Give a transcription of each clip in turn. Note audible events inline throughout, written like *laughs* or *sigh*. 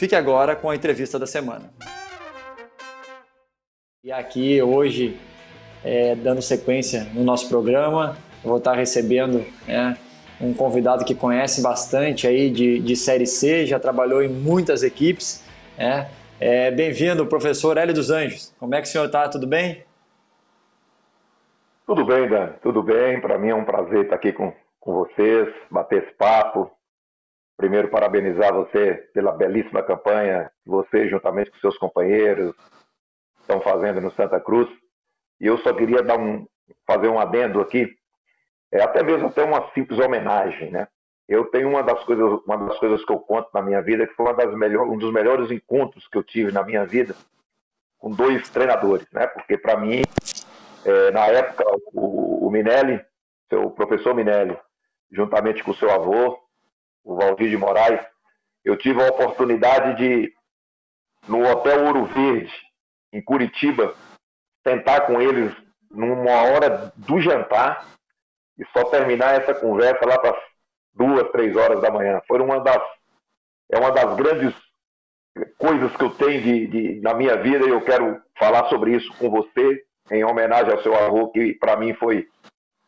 Fique agora com a entrevista da semana. E aqui hoje, é, dando sequência no nosso programa, vou estar recebendo é, um convidado que conhece bastante aí de, de Série C, já trabalhou em muitas equipes. É, é, Bem-vindo, professor Hélio dos Anjos. Como é que o senhor está? Tudo bem? Tudo bem, Dan. Tudo bem. Para mim é um prazer estar aqui com, com vocês, bater esse papo. Primeiro, parabenizar você pela belíssima campanha que você, juntamente com seus companheiros, estão fazendo no Santa Cruz. E eu só queria dar um, fazer um adendo aqui, é, até mesmo até uma simples homenagem, né? Eu tenho uma das coisas, uma das coisas que eu conto na minha vida que foi uma das melhor, um dos melhores encontros que eu tive na minha vida com dois treinadores, né? Porque para mim, é, na época, o, o Minelli, seu professor Minelli, juntamente com o seu avô, o Valdir de Moraes, eu tive a oportunidade de, no Hotel Ouro Verde, em Curitiba, sentar com eles numa hora do jantar e só terminar essa conversa lá para duas, três horas da manhã. Foi uma das é uma das grandes coisas que eu tenho de, de, na minha vida e eu quero falar sobre isso com você em homenagem ao seu avô que para mim foi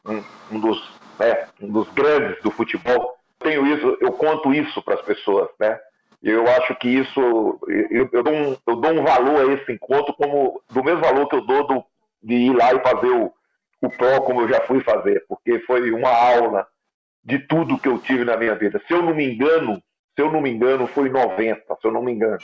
um, um dos né, um dos grandes do futebol. Tenho isso, eu conto isso para as pessoas, né? Eu acho que isso eu, eu, dou um, eu dou um valor a esse encontro como do mesmo valor que eu dou do, de ir lá e fazer o, o PRO como eu já fui fazer, porque foi uma aula de tudo que eu tive na minha vida. Se eu não me engano, se eu não me engano, foi 90, se eu não me engano.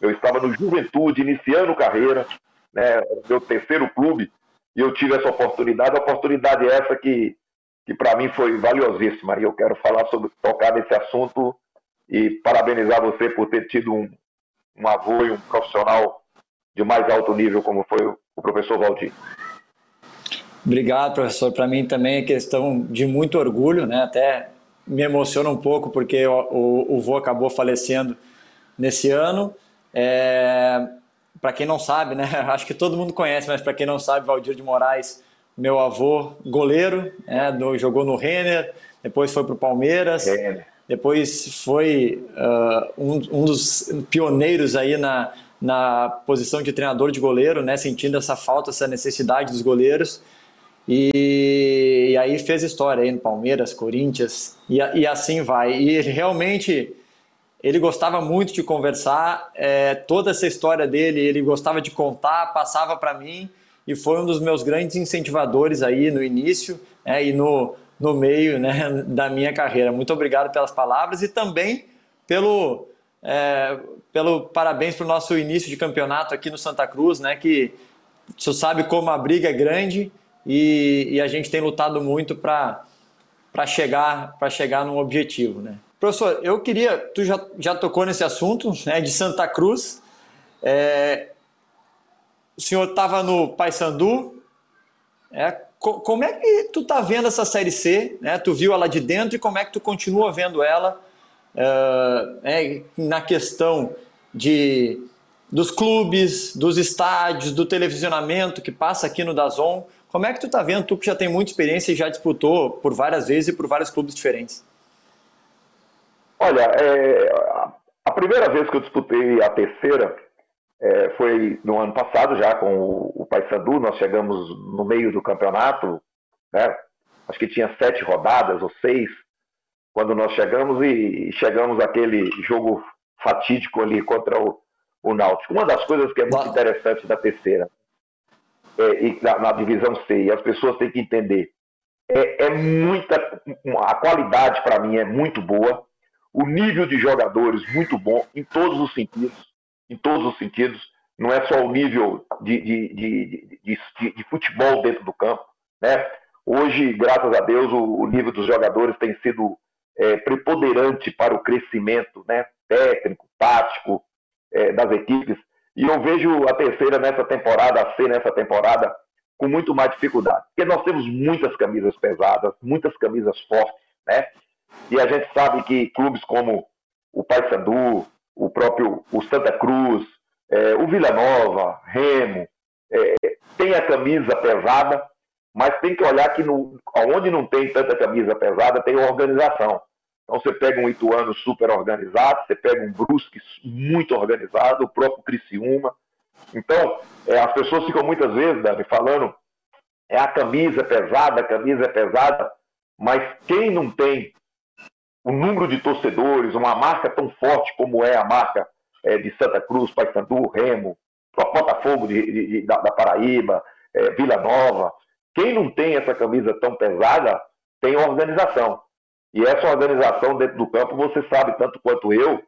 Eu estava no Juventude, iniciando carreira, né, meu terceiro clube, e eu tive essa oportunidade, a oportunidade é essa que, que para mim foi valiosíssima, e eu quero falar sobre, tocar nesse assunto e parabenizar você por ter tido um, um avô e um profissional de mais alto nível como foi o professor Valdir. Obrigado, professor. Para mim também é questão de muito orgulho, né? Até me emociona um pouco porque o, o, o vô acabou falecendo nesse ano. É, para quem não sabe, né? *laughs* Acho que todo mundo conhece, mas para quem não sabe, Valdir de Moraes, meu avô, goleiro, né? Do, jogou no Renner, depois foi para o Palmeiras, Renner. depois foi uh, um, um dos pioneiros aí na, na posição de treinador de goleiro, né? Sentindo essa falta, essa necessidade dos goleiros. E, e, aí fez história aí no Palmeiras, Corinthians, e, e, assim vai. E realmente ele gostava muito de conversar, é, toda essa história dele ele gostava de contar, passava para mim e foi um dos meus grandes incentivadores aí no início é, e no, no meio né, *laughs* da minha carreira. Muito obrigado pelas palavras e também pelo, é, pelo parabéns para o nosso início de campeonato aqui no Santa Cruz, né, que você sabe como a briga é grande e, e a gente tem lutado muito para chegar, chegar num objetivo. Né? Professor, eu queria, tu já, já tocou nesse assunto né, de Santa Cruz, é, o senhor estava no Paysandu, é, co, como é que tu está vendo essa Série C? Né? Tu viu ela de dentro e como é que tu continua vendo ela é, é na questão de dos clubes, dos estádios, do televisionamento que passa aqui no Dazon. Como é que tu tá vendo, tu que já tem muita experiência e já disputou por várias vezes e por vários clubes diferentes? Olha, é, a primeira vez que eu disputei a terceira é, foi no ano passado já com o, o Paysandu, nós chegamos no meio do campeonato, né? acho que tinha sete rodadas ou seis, quando nós chegamos e chegamos aquele jogo fatídico ali contra o, o Náutico. Uma das coisas que é muito interessante da terceira, é, e na, na, divisão C, e as pessoas têm que entender. É, é muita. A qualidade, para mim, é muito boa. O nível de jogadores, muito bom, em todos os sentidos. Em todos os sentidos. Não é só o nível de, de, de, de, de futebol dentro do campo. Né? Hoje, graças a Deus, o, o nível dos jogadores tem sido é, preponderante para o crescimento né? técnico, tático, é, das equipes. E eu vejo a terceira nessa temporada, a C nessa temporada, com muito mais dificuldade. Porque nós temos muitas camisas pesadas, muitas camisas fortes, né? E a gente sabe que clubes como o Paysandu, o próprio o Santa Cruz, é, o Vila Nova, Remo, é, tem a camisa pesada, mas tem que olhar que no, onde não tem tanta camisa pesada, tem organização. Então você pega um Ituano super organizado, você pega um Brusque muito organizado, o próprio Criciúma. Então, é, as pessoas ficam muitas vezes, Dani, falando é a camisa pesada, a camisa é pesada, mas quem não tem o número de torcedores, uma marca tão forte como é a marca é, de Santa Cruz, Paysandu, Remo, Botafogo de, de, de, da, da, Paraíba, é, Vila Nova, quem não tem essa camisa tão pesada tem organização. E essa organização dentro do campo, você sabe tanto quanto eu,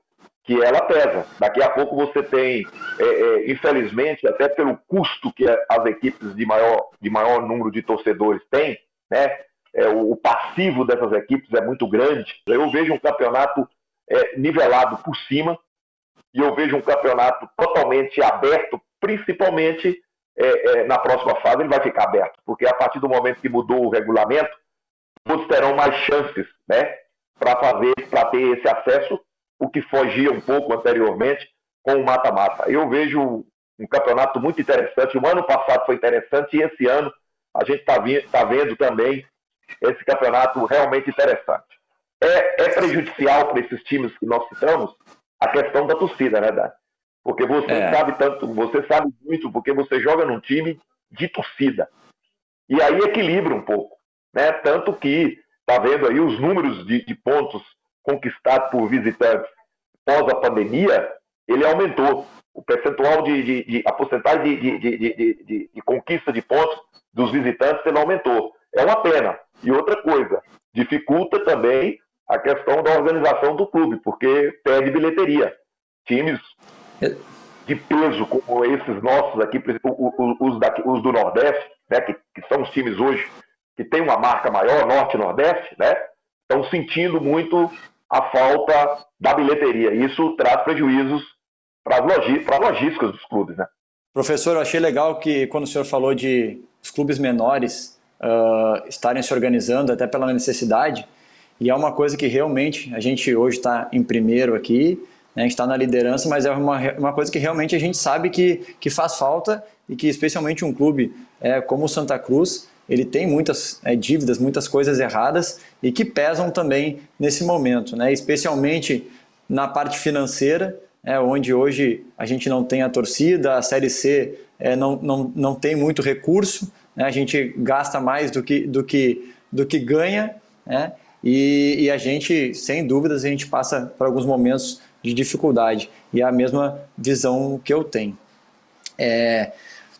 que ela pesa. Daqui a pouco você tem, é, infelizmente, até pelo custo que as equipes de maior, de maior número de torcedores têm, né? É, o passivo dessas equipes é muito grande. Eu vejo um campeonato é, nivelado por cima e eu vejo um campeonato totalmente aberto, principalmente é, é, na próxima fase ele vai ficar aberto, porque a partir do momento que mudou o regulamento, todos terão mais chances, né, para fazer, para ter esse acesso, o que fugia um pouco anteriormente com o mata-mata. Eu vejo um campeonato muito interessante. O ano passado foi interessante e esse ano a gente está tá vendo também esse campeonato realmente interessante. É, é prejudicial para esses times que nós citamos a questão da torcida, né, Dani? Porque você é. sabe tanto, você sabe muito, porque você joga num time de torcida. E aí equilibra um pouco. Né? Tanto que está vendo aí os números de, de, pontos conquistados por visitantes pós a pandemia, ele aumentou. O percentual de, de, de a porcentagem de, de, de, conquista de pontos dos visitantes ele aumentou. É uma pena. E outra coisa, dificulta também a questão da organização do clube, porque perde bilheteria. Times é. de peso como esses nossos aqui, os, daqui, os do Nordeste, né, que, que, são os times hoje que têm uma marca maior, Norte e Nordeste, né, estão sentindo muito a falta da bilheteria. Isso traz prejuízos para as logísticas dos clubes. Né? Professor, eu achei legal que quando o senhor falou de os clubes menores uh, estarem se organizando até pela necessidade, e é uma coisa que realmente a gente hoje está em primeiro aqui, né, a gente está na liderança, mas é uma, uma coisa que realmente a gente sabe que, que faz falta e que especialmente um clube é, como o Santa Cruz, ele tem muitas é, dívidas, muitas coisas erradas e que pesam também nesse momento, né, especialmente na parte financeira, é, onde hoje a gente não tem a torcida, a Série C é, não, não, não tem muito recurso, né, a gente gasta mais do que, do que, do que ganha, né, e, e a gente, sem dúvidas, a gente passa por alguns momentos de dificuldade. E é a mesma visão que eu tenho. É,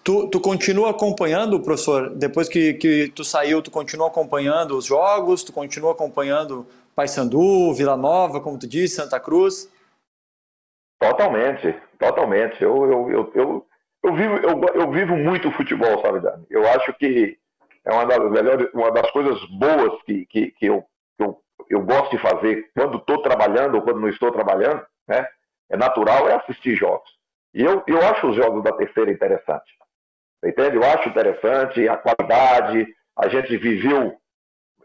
tu, tu continua acompanhando, professor, depois que, que tu saiu, tu continua acompanhando os jogos, tu continua acompanhando Paysandu, Vila Nova, como tu disse, Santa Cruz? Totalmente, totalmente. Eu, eu, eu, eu, eu, vivo, eu, eu vivo muito futebol, sabe, Dani? Eu acho que é uma das, melhores, uma das coisas boas que, que, que, eu, eu, eu gosto de fazer quando estou trabalhando ou quando não estou trabalhando, né? É natural é assistir jogos. E eu, eu acho os jogos da terceira interessante. Entende? Eu acho interessante a qualidade, a gente viveu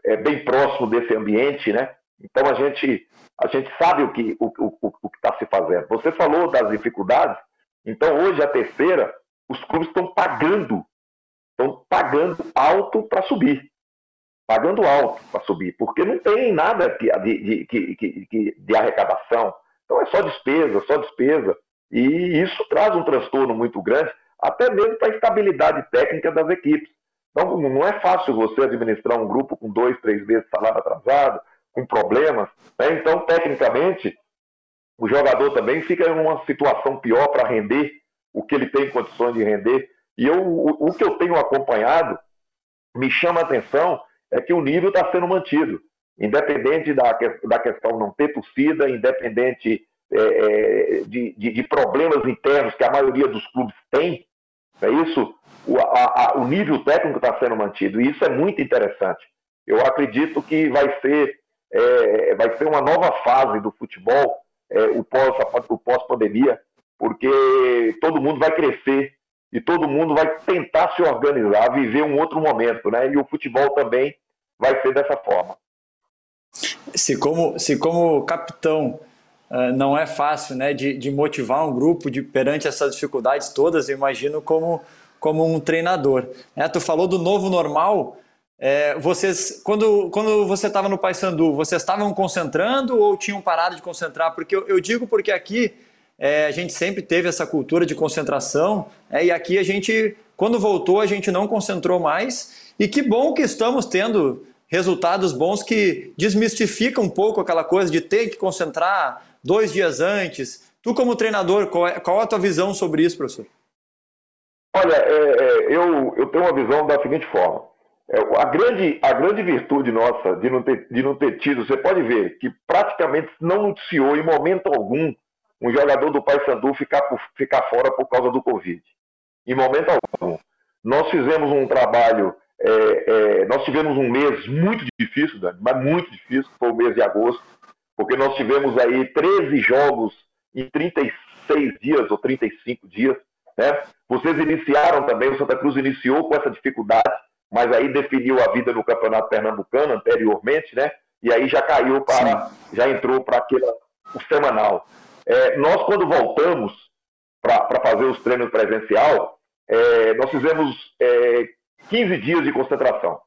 é, bem próximo desse ambiente, né? Então a gente, a gente sabe o que o, o, o que está se fazendo. Você falou das dificuldades, então hoje a terceira, os clubes estão pagando, estão pagando alto para subir. Pagando alto para subir, porque não tem nada de, de, de, de, de arrecadação, então é só despesa, só despesa. E isso traz um transtorno muito grande, até mesmo para a estabilidade técnica das equipes. Então não é fácil você administrar um grupo com dois, três vezes salário atrasado, com problemas. Né? Então, tecnicamente, o jogador também fica em uma situação pior para render o que ele tem condições de render. E eu, o, o que eu tenho acompanhado me chama a atenção é que o nível está sendo mantido independente da, da questão não ter torcida, independente é, é, de, de, de, problemas internos que a maioria dos clubes tem, é isso, o, a, a, o nível técnico está sendo mantido, e isso é muito interessante. Eu acredito que vai ser, é, vai ser uma nova fase do futebol, é, o pós-pandemia, porque todo mundo vai crescer e todo mundo vai tentar se organizar, viver um outro momento, né? E o futebol também vai ser dessa forma. Se como, se como capitão uh, não é fácil, né, de, de motivar um grupo de, perante essas dificuldades todas, eu imagino como, como um treinador. É, tu falou do novo normal, é, vocês, quando, quando você estava no Paysandu, vocês estavam concentrando ou tinham parado de concentrar? Porque eu, eu digo porque aqui é, a gente sempre teve essa cultura de concentração é, e aqui a gente, quando voltou, a gente não concentrou mais. E que bom que estamos tendo resultados bons que desmistificam um pouco aquela coisa de ter que concentrar dois dias antes. Tu, como treinador, qual é, qual a tua visão sobre isso, professor? Olha, é, é, eu, eu tenho uma visão da seguinte forma. É, a, grande, a grande virtude nossa de não, ter, de não ter tido, você pode ver que praticamente não noticiou em momento algum um jogador do Paysandu ficar, ficar fora por causa do Covid. Em momento algum. Nós fizemos um trabalho, é, é, nós tivemos um mês muito difícil, Dani, mas muito difícil, foi o mês de agosto, porque nós tivemos aí 13 jogos em 36 dias ou 35 dias. Né? Vocês iniciaram também, o Santa Cruz iniciou com essa dificuldade, mas aí definiu a vida no Campeonato Pernambucano anteriormente, né? E aí já caiu para, Sim. já entrou para aquele o semanal. É, nós, quando voltamos para fazer os treinos presencial, é, nós fizemos é, 15 dias de concentração.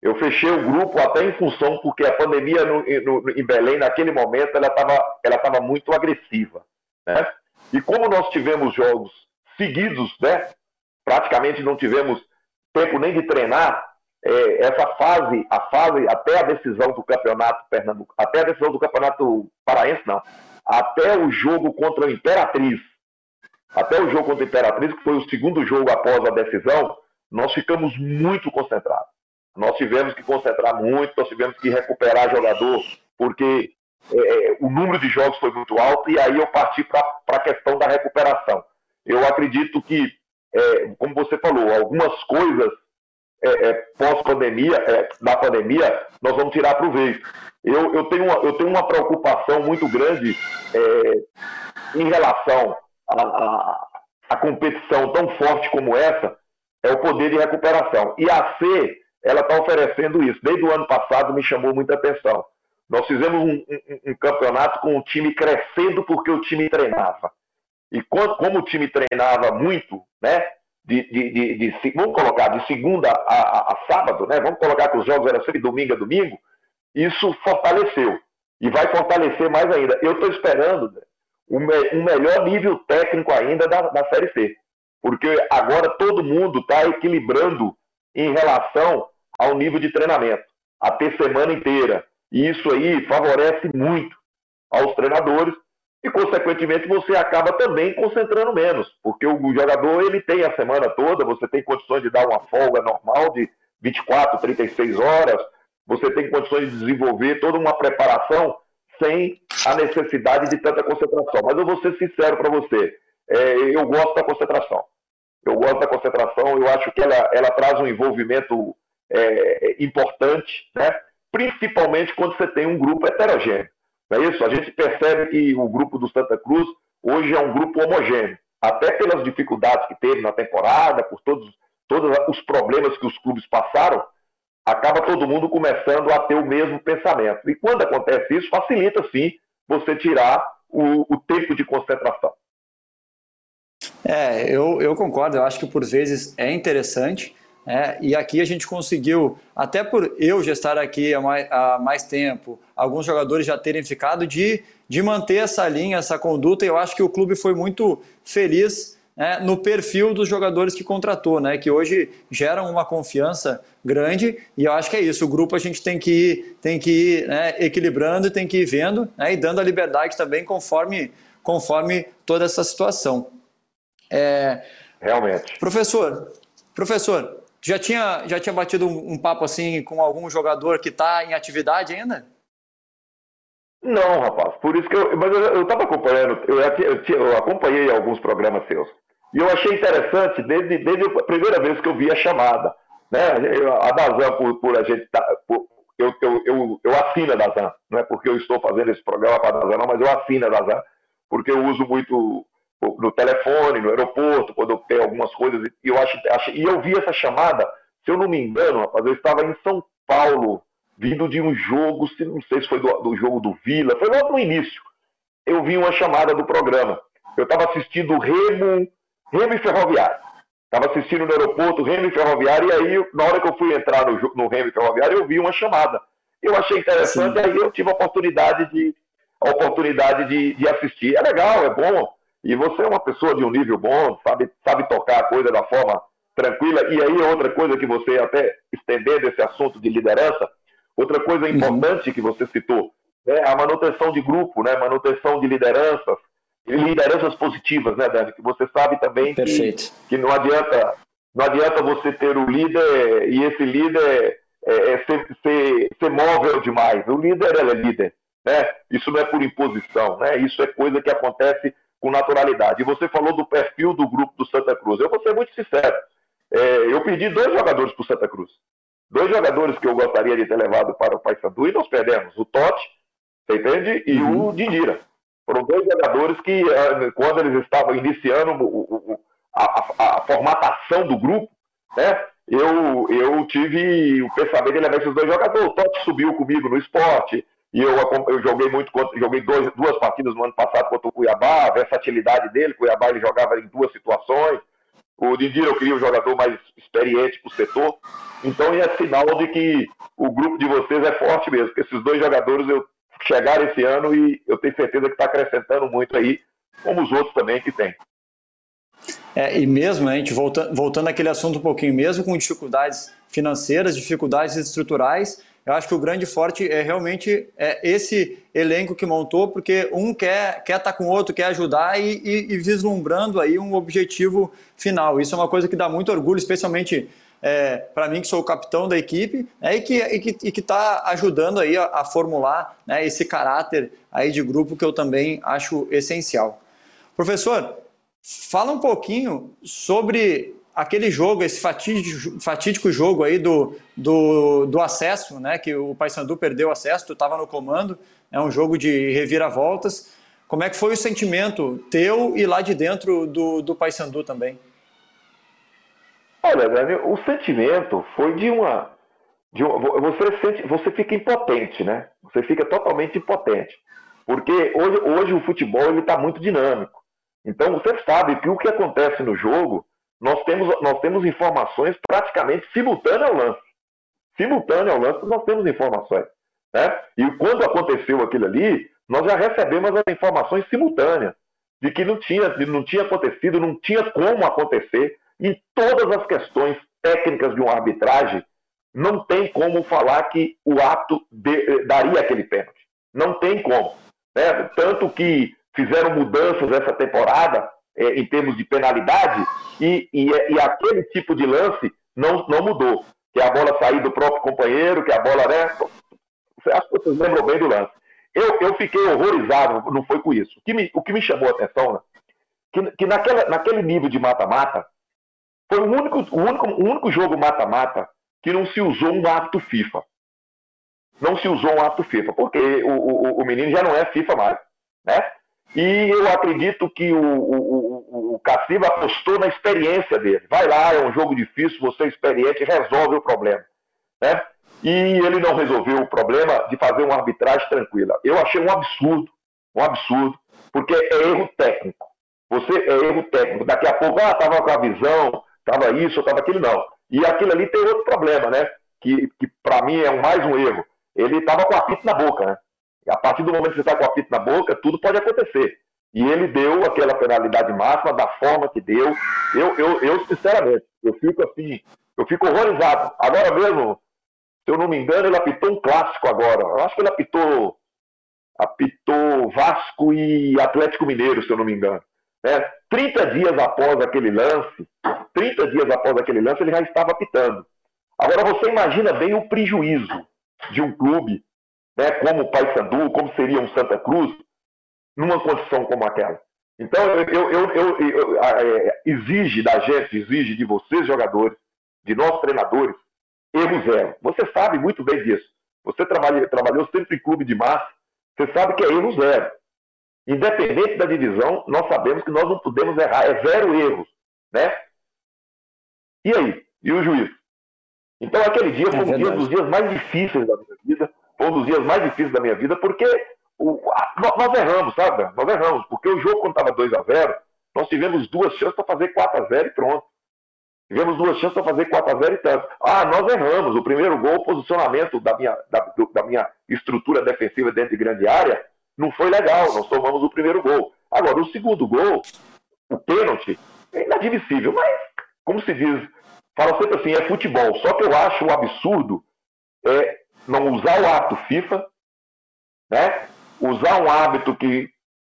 Eu fechei o grupo até em função, porque a pandemia no, no, em Belém, naquele momento, ela estava ela tava muito agressiva. Né? E como nós tivemos jogos seguidos, né? praticamente não tivemos tempo nem de treinar, é, essa fase, a fase até a decisão do campeonato Pernambuco, até a decisão do campeonato paraense, não, até o jogo contra a Imperatriz, até o jogo contra a Imperatriz, que foi o segundo jogo após a decisão, nós ficamos muito concentrados. Nós tivemos que concentrar muito, nós tivemos que recuperar jogador, porque é, o número de jogos foi muito alto, e aí eu parti para a questão da recuperação. Eu acredito que, é, como você falou, algumas coisas é, é pós-pandemia, é, da pandemia, nós vamos tirar proveito. Eu, eu, tenho, uma, eu tenho uma preocupação muito grande é, em relação à competição tão forte como essa, é o poder de recuperação. E a C, ela está oferecendo isso. Desde o ano passado me chamou muita atenção. Nós fizemos um, um, um campeonato com o time crescendo porque o time treinava. E como o time treinava muito, né? De, de, de, de, vamos colocar de segunda a, a, a, sábado, né? Vamos colocar que os jogos eram sempre domingo a domingo isso fortaleceu e vai fortalecer mais ainda. Eu estou esperando né, um, um, melhor nível técnico ainda da, da Série C, porque agora todo mundo está equilibrando em relação ao nível de treinamento, a ter semana inteira. E isso aí favorece muito aos treinadores e, consequentemente, você acaba também concentrando menos, porque o jogador ele tem a semana toda, você tem condições de dar uma folga normal de 24, 36 horas, você tem condições de desenvolver toda uma preparação sem a necessidade de tanta concentração. Mas eu vou ser sincero para você, é, eu gosto da concentração. Eu gosto da concentração, eu acho que ela, ela traz um envolvimento é, importante, né? principalmente quando você tem um grupo heterogêneo. Não é isso? A gente percebe que o grupo do Santa Cruz hoje é um grupo homogêneo, até pelas dificuldades que teve na temporada, por todos, todos os problemas que os clubes passaram, acaba todo mundo começando a ter o mesmo pensamento. E quando acontece isso, facilita sim você tirar o, o tempo de concentração. É, eu, eu concordo, eu acho que por vezes é interessante, é, e aqui a gente conseguiu, até por eu já estar aqui há mais, há mais tempo, alguns jogadores já terem ficado, de, de manter essa linha, essa conduta, e eu acho que o clube foi muito feliz né, no perfil dos jogadores que contratou, né, que hoje geram uma confiança grande e eu acho que é isso. O grupo a gente tem que ir, tem que ir né, equilibrando, tem que ir vendo né, e dando a liberdade também conforme, conforme toda essa situação. É, Realmente. Professor, professor, já tinha, já tinha batido um, um papo assim com algum jogador que está em atividade ainda? Não, rapaz. Por isso que eu. Mas eu estava acompanhando, eu, eu, eu, acompanhei alguns programas seus. E eu achei interessante, desde, desde a primeira vez que eu vi a chamada. Né? A Dazan, por, por a gente. Tá, por, eu, eu, eu, eu assino a Dazan. Não é porque eu estou fazendo esse programa para a Dazan, não, mas eu assino a Dazan, porque eu uso muito no telefone, no aeroporto, quando eu tenho algumas coisas, e eu acho, acho, e eu vi essa chamada, se eu não me engano, rapaz, eu estava em São Paulo, vindo de um jogo, não sei se foi do, do jogo do Vila, foi logo no início. Eu vi uma chamada do programa. Eu estava assistindo Remo, Remo e Ferroviário. Estava assistindo no aeroporto Remo e Ferroviário, e aí, na hora que eu fui entrar no, no Remo e Ferroviário, eu vi uma chamada. Eu achei interessante, Sim. aí eu tive a oportunidade de, a oportunidade de, de assistir. É legal, é bom. E você é uma pessoa de um nível bom, sabe, sabe tocar a coisa da forma tranquila. E aí, outra coisa que você, até estendendo esse assunto de liderança, outra coisa uhum. importante que você citou, é a manutenção de grupo, né? manutenção de lideranças, lideranças positivas, né, Dani? Que você sabe também que, que não adianta não adianta você ter o líder e esse líder é, é ser, ser, ser móvel demais. O líder é líder. Né? Isso não é por imposição, né? isso é coisa que acontece com naturalidade. E você falou do perfil do grupo do Santa Cruz. Eu vou ser muito sincero. É, eu pedi dois jogadores para o Santa Cruz. Dois jogadores que eu gostaria de ter levado para o Paysandu e nós perdemos. O Totti, você entende? E uhum. o Dindira. Foram dois jogadores que, ah, quando eles estavam iniciando a, a, a formatação do grupo, né? Eu, eu tive o pensamento de levar esses dois jogadores. O Totti subiu comigo no esporte, e eu, eu joguei muito contra, joguei dois, duas partidas no ano passado contra o Cuiabá, a versatilidade dele, Cuiabá ele jogava em duas situações. O Dindira eu queria um jogador mais experiente para o setor. Então é sinal de que o grupo de vocês é forte mesmo, porque esses dois jogadores eu chegaram esse ano e eu tenho certeza que está acrescentando muito aí, como os outros também que tem. É, e mesmo, a gente voltando, voltando àquele assunto um pouquinho, mesmo com dificuldades financeiras, dificuldades estruturais, eu acho que o grande forte é realmente é esse elenco que montou, porque um quer quer estar tá com o outro, quer ajudar e, e, e, vislumbrando aí um objetivo final. Isso é uma coisa que dá muito orgulho, especialmente é, para mim que sou o capitão da equipe né, e que está ajudando aí a, a formular né, esse caráter aí de grupo que eu também acho essencial. Professor, fala um pouquinho sobre aquele jogo, esse fatídico, fatídico jogo aí do, do, do acesso, né, que o Paysandu perdeu acesso, tu estava no comando, é um jogo de reviravoltas. Como é que foi o sentimento teu e lá de dentro do, do Paysandu também? Olha, o sentimento foi de uma, de uma você, sente, você fica impotente, né? Você fica totalmente impotente. Porque hoje, hoje o futebol está muito dinâmico. Então você sabe que o que acontece no jogo nós temos, nós temos informações praticamente simultâneas ao lance. Simultâneo ao lance, nós temos informações. Né? E quando aconteceu aquilo ali, nós já recebemos as informações simultâneas de que não tinha, não tinha acontecido, não tinha como acontecer, e todas as questões técnicas de uma arbitragem não tem como falar que o ato de, daria aquele pênalti. Não tem como. Né? Tanto que fizeram mudanças essa temporada é, em termos de penalidade, e, e, e, aquele tipo de lance não, não mudou. Que a bola sair do próprio companheiro, que a bola, né? Acho que vocês lembram bem do lance. Eu, eu fiquei horrorizado, não foi com isso. O que me, o que me chamou a atenção, né? que, que naquela, naquele nível de mata-mata, foi o único, o, único, o único jogo mata-mata que não se usou um ato FIFA. Não se usou um ato FIFA, porque o, o, o menino já não é FIFA mais. Né? E eu acredito que o, o, o Caciba apostou na experiência dele. Vai lá, é um jogo difícil, você é experiente, resolve o problema. Né? E ele não resolveu o problema de fazer uma arbitragem tranquila. Eu achei um absurdo, um absurdo, porque é erro técnico. Você é erro técnico. Daqui a pouco, ah, estava com a visão, estava isso, estava aquilo, não. E aquilo ali tem outro problema, né? Que, que para mim é mais um erro. Ele estava com a pita na boca, né? A partir do momento que você está com a pita na boca, tudo pode acontecer. E ele deu aquela penalidade máxima da forma que deu. Eu, eu, eu sinceramente, eu fico assim, eu fico horrorizado. Agora mesmo, se eu não me engano, ele apitou um clássico agora. Eu acho que ele apitou, apitou Vasco e Atlético Mineiro, se eu não me engano. É, 30 dias após aquele lance, 30 dias após aquele lance, ele já estava apitando. Agora você imagina bem o prejuízo de um clube né, como o Paysandu, como seria um Santa Cruz, numa condição como aquela. Então, eu, eu, eu, eu é, exige da gente, exige de vocês, jogadores, de nós, treinadores, erro zero. Você sabe muito bem disso. Você trabalha, trabalhou sempre em clube de massa, você sabe que é erro zero. Independente da divisão, nós sabemos que nós não podemos errar, é zero erros, né? E aí? E o juiz? Então aquele dia foi é um dia dos dias mais difíceis da minha vida, foi um dos dias mais difíceis da minha vida, porque o, a, nós erramos, sabe? Nós erramos, porque o jogo quando estava 2 a 0 nós tivemos duas chances para fazer 4 a 0 e pronto. Tivemos duas chances para fazer 4 a 0 e tanto. Ah, nós erramos. O primeiro gol, o posicionamento da minha, da, da minha estrutura defensiva dentro de grande área, não foi legal. Nós tomamos o primeiro gol. Agora, o segundo gol, o pênalti, é inadmissível. Mas, como se diz, fala sempre assim, é futebol. Só que eu acho um absurdo é não usar o ato FIFA, né? usar um hábito que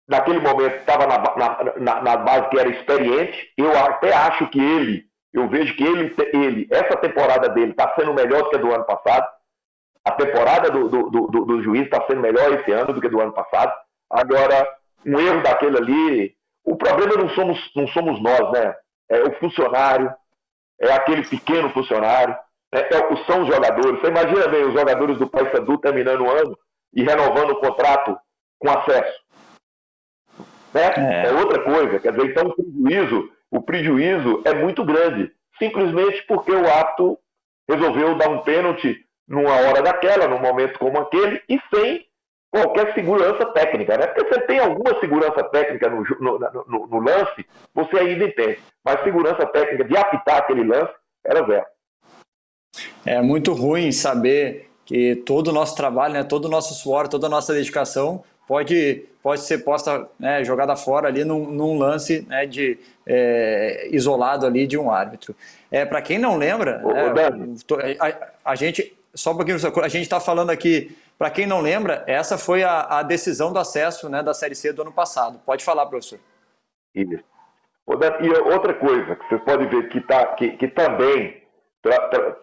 naquele momento estava na, na, na, na, base que era experiente. Eu até acho que ele, eu vejo que ele, ele essa temporada dele está sendo melhor do que a do ano passado. A temporada do, do, do, do juiz está sendo melhor esse ano do que do ano passado. Agora, um erro daquele ali. O problema não somos, não somos nós, né? É o funcionário, é aquele pequeno funcionário, são os jogadores. Você imagina bem os jogadores do Paysandu terminando o ano e renovando o contrato com acesso. Né? É. é. outra coisa. Quer dizer, então o prejuízo, o prejuízo é muito grande. Simplesmente porque o ato resolveu dar um pênalti numa hora daquela, num momento como aquele, e sem qualquer segurança técnica. Né? Porque você tem alguma segurança técnica no, no, no, no lance, você ainda entende. Mas segurança técnica de apitar aquele lance era zero. É muito ruim saber que todo o nosso trabalho, né, todo o nosso suor, toda a nossa dedicação pode, pode ser posta, né, jogada fora ali num, num lance né, de, é, isolado ali de um árbitro. É, Para quem não lembra, Ô, né, a, a, gente, só um pouquinho, a gente está falando aqui, para quem não lembra, essa foi a, a, decisão do acesso né, da Série C do ano passado. Pode falar, professor. Isso. E outra coisa que você pode ver que, tá, que, que também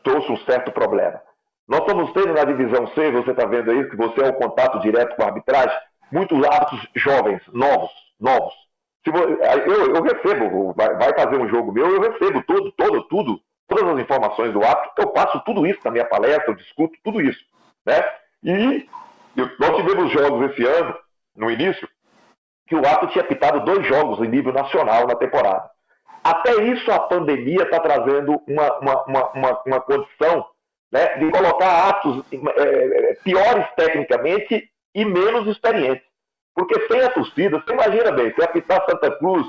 trouxe um certo problema. Nós estamos tendo na divisão C, você está vendo aí, que você é o contato direto com a arbitragem, muitos árbitros jovens, novos, novos. Eu, eu, recebo, vai, fazer um jogo meu, eu recebo tudo, todo, tudo, todas as informações do árbitro, eu passo tudo isso na minha palestra, eu discuto tudo isso. Né? E nós tivemos jogos esse ano, no início, que o árbitro tinha pitado dois jogos em nível nacional na temporada. Até isso a pandemia está trazendo uma, uma, uma, uma, uma condição né, de colocar atos é, piores tecnicamente e menos experientes. Porque sem a torcida, você imagina bem, se apitar Santa Cruz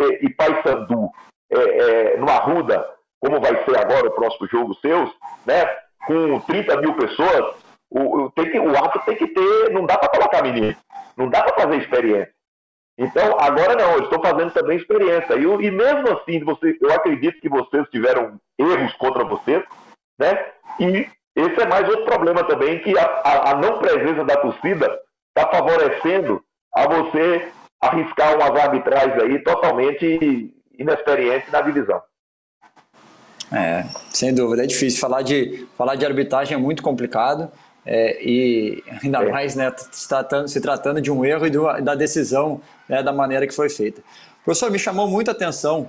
e, e Paysandu é, é, no Arruda, como vai ser agora o próximo jogo seus, né, com 30 mil pessoas, o, tem que, o ato tem que ter, não dá para colocar menino, não dá para fazer experiência. Então, agora não, eu estou fazendo também experiência. E, e mesmo assim, você, eu acredito que vocês tiveram erros contra vocês, né? E esse é mais outro problema também, que a, a, a não presença da torcida está favorecendo a você arriscar umas arbitragens aí totalmente inexperientes na divisão. É, sem dúvida, é difícil. Falar de, falar de arbitragem é muito complicado. É, e ainda é. mais né, se, tratando, se tratando de um erro e da decisão né, da maneira que foi feita. Professor, me chamou muita atenção.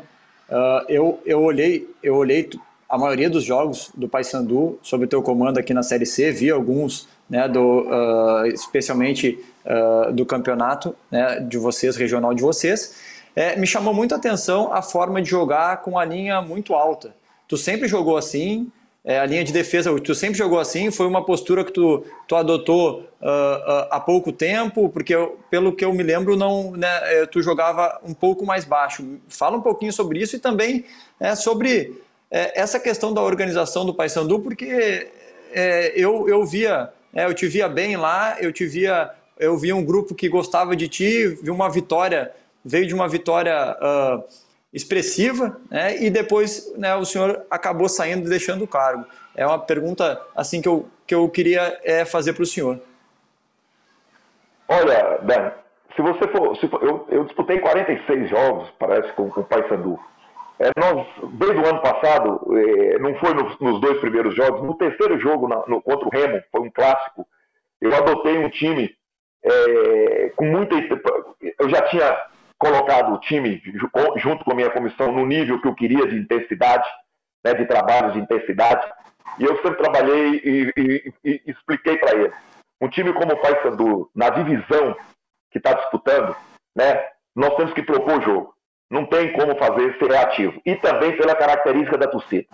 Uh, eu, eu olhei, eu olhei a maioria dos jogos do Paysandu sob o teu comando aqui na Série C, vi alguns, né, do, uh, especialmente uh, do campeonato né, de vocês, regional de vocês. É, me chamou muito atenção a forma de jogar com a linha muito alta. Tu sempre jogou assim, é, a linha de defesa, tu sempre jogou assim, foi uma postura que tu, tu adotou uh, uh, há pouco tempo, porque eu, pelo que eu me lembro, não, né, tu jogava um pouco mais baixo. Fala um pouquinho sobre isso e também é, sobre é, essa questão da organização do Paysandu, porque é, eu, eu via, é, eu te via bem lá, eu te via, eu via um grupo que gostava de ti, vi uma vitória, veio de uma vitória uh, expressiva, né, e depois né, o senhor acabou saindo e deixando o cargo. É uma pergunta assim que eu, que eu queria é, fazer para o senhor. Olha, Ben, se você for, se for eu, eu, disputei 46 jogos, parece, com, com o Paysandu. É, nós, desde o ano passado, é, não foi nos, nos, dois primeiros jogos, no terceiro jogo na, no, contra o Remo, foi um clássico, eu adotei um time é, com muita. Eu já tinha colocado o time, junto com a minha comissão, no nível que eu queria de intensidade, né, de trabalho de intensidade, e eu sempre trabalhei e, e, e expliquei para ele. Um time como o Paysandu, na divisão que está disputando, né, nós temos que propor o jogo. Não tem como fazer ser reativo. E também pela característica da torcida.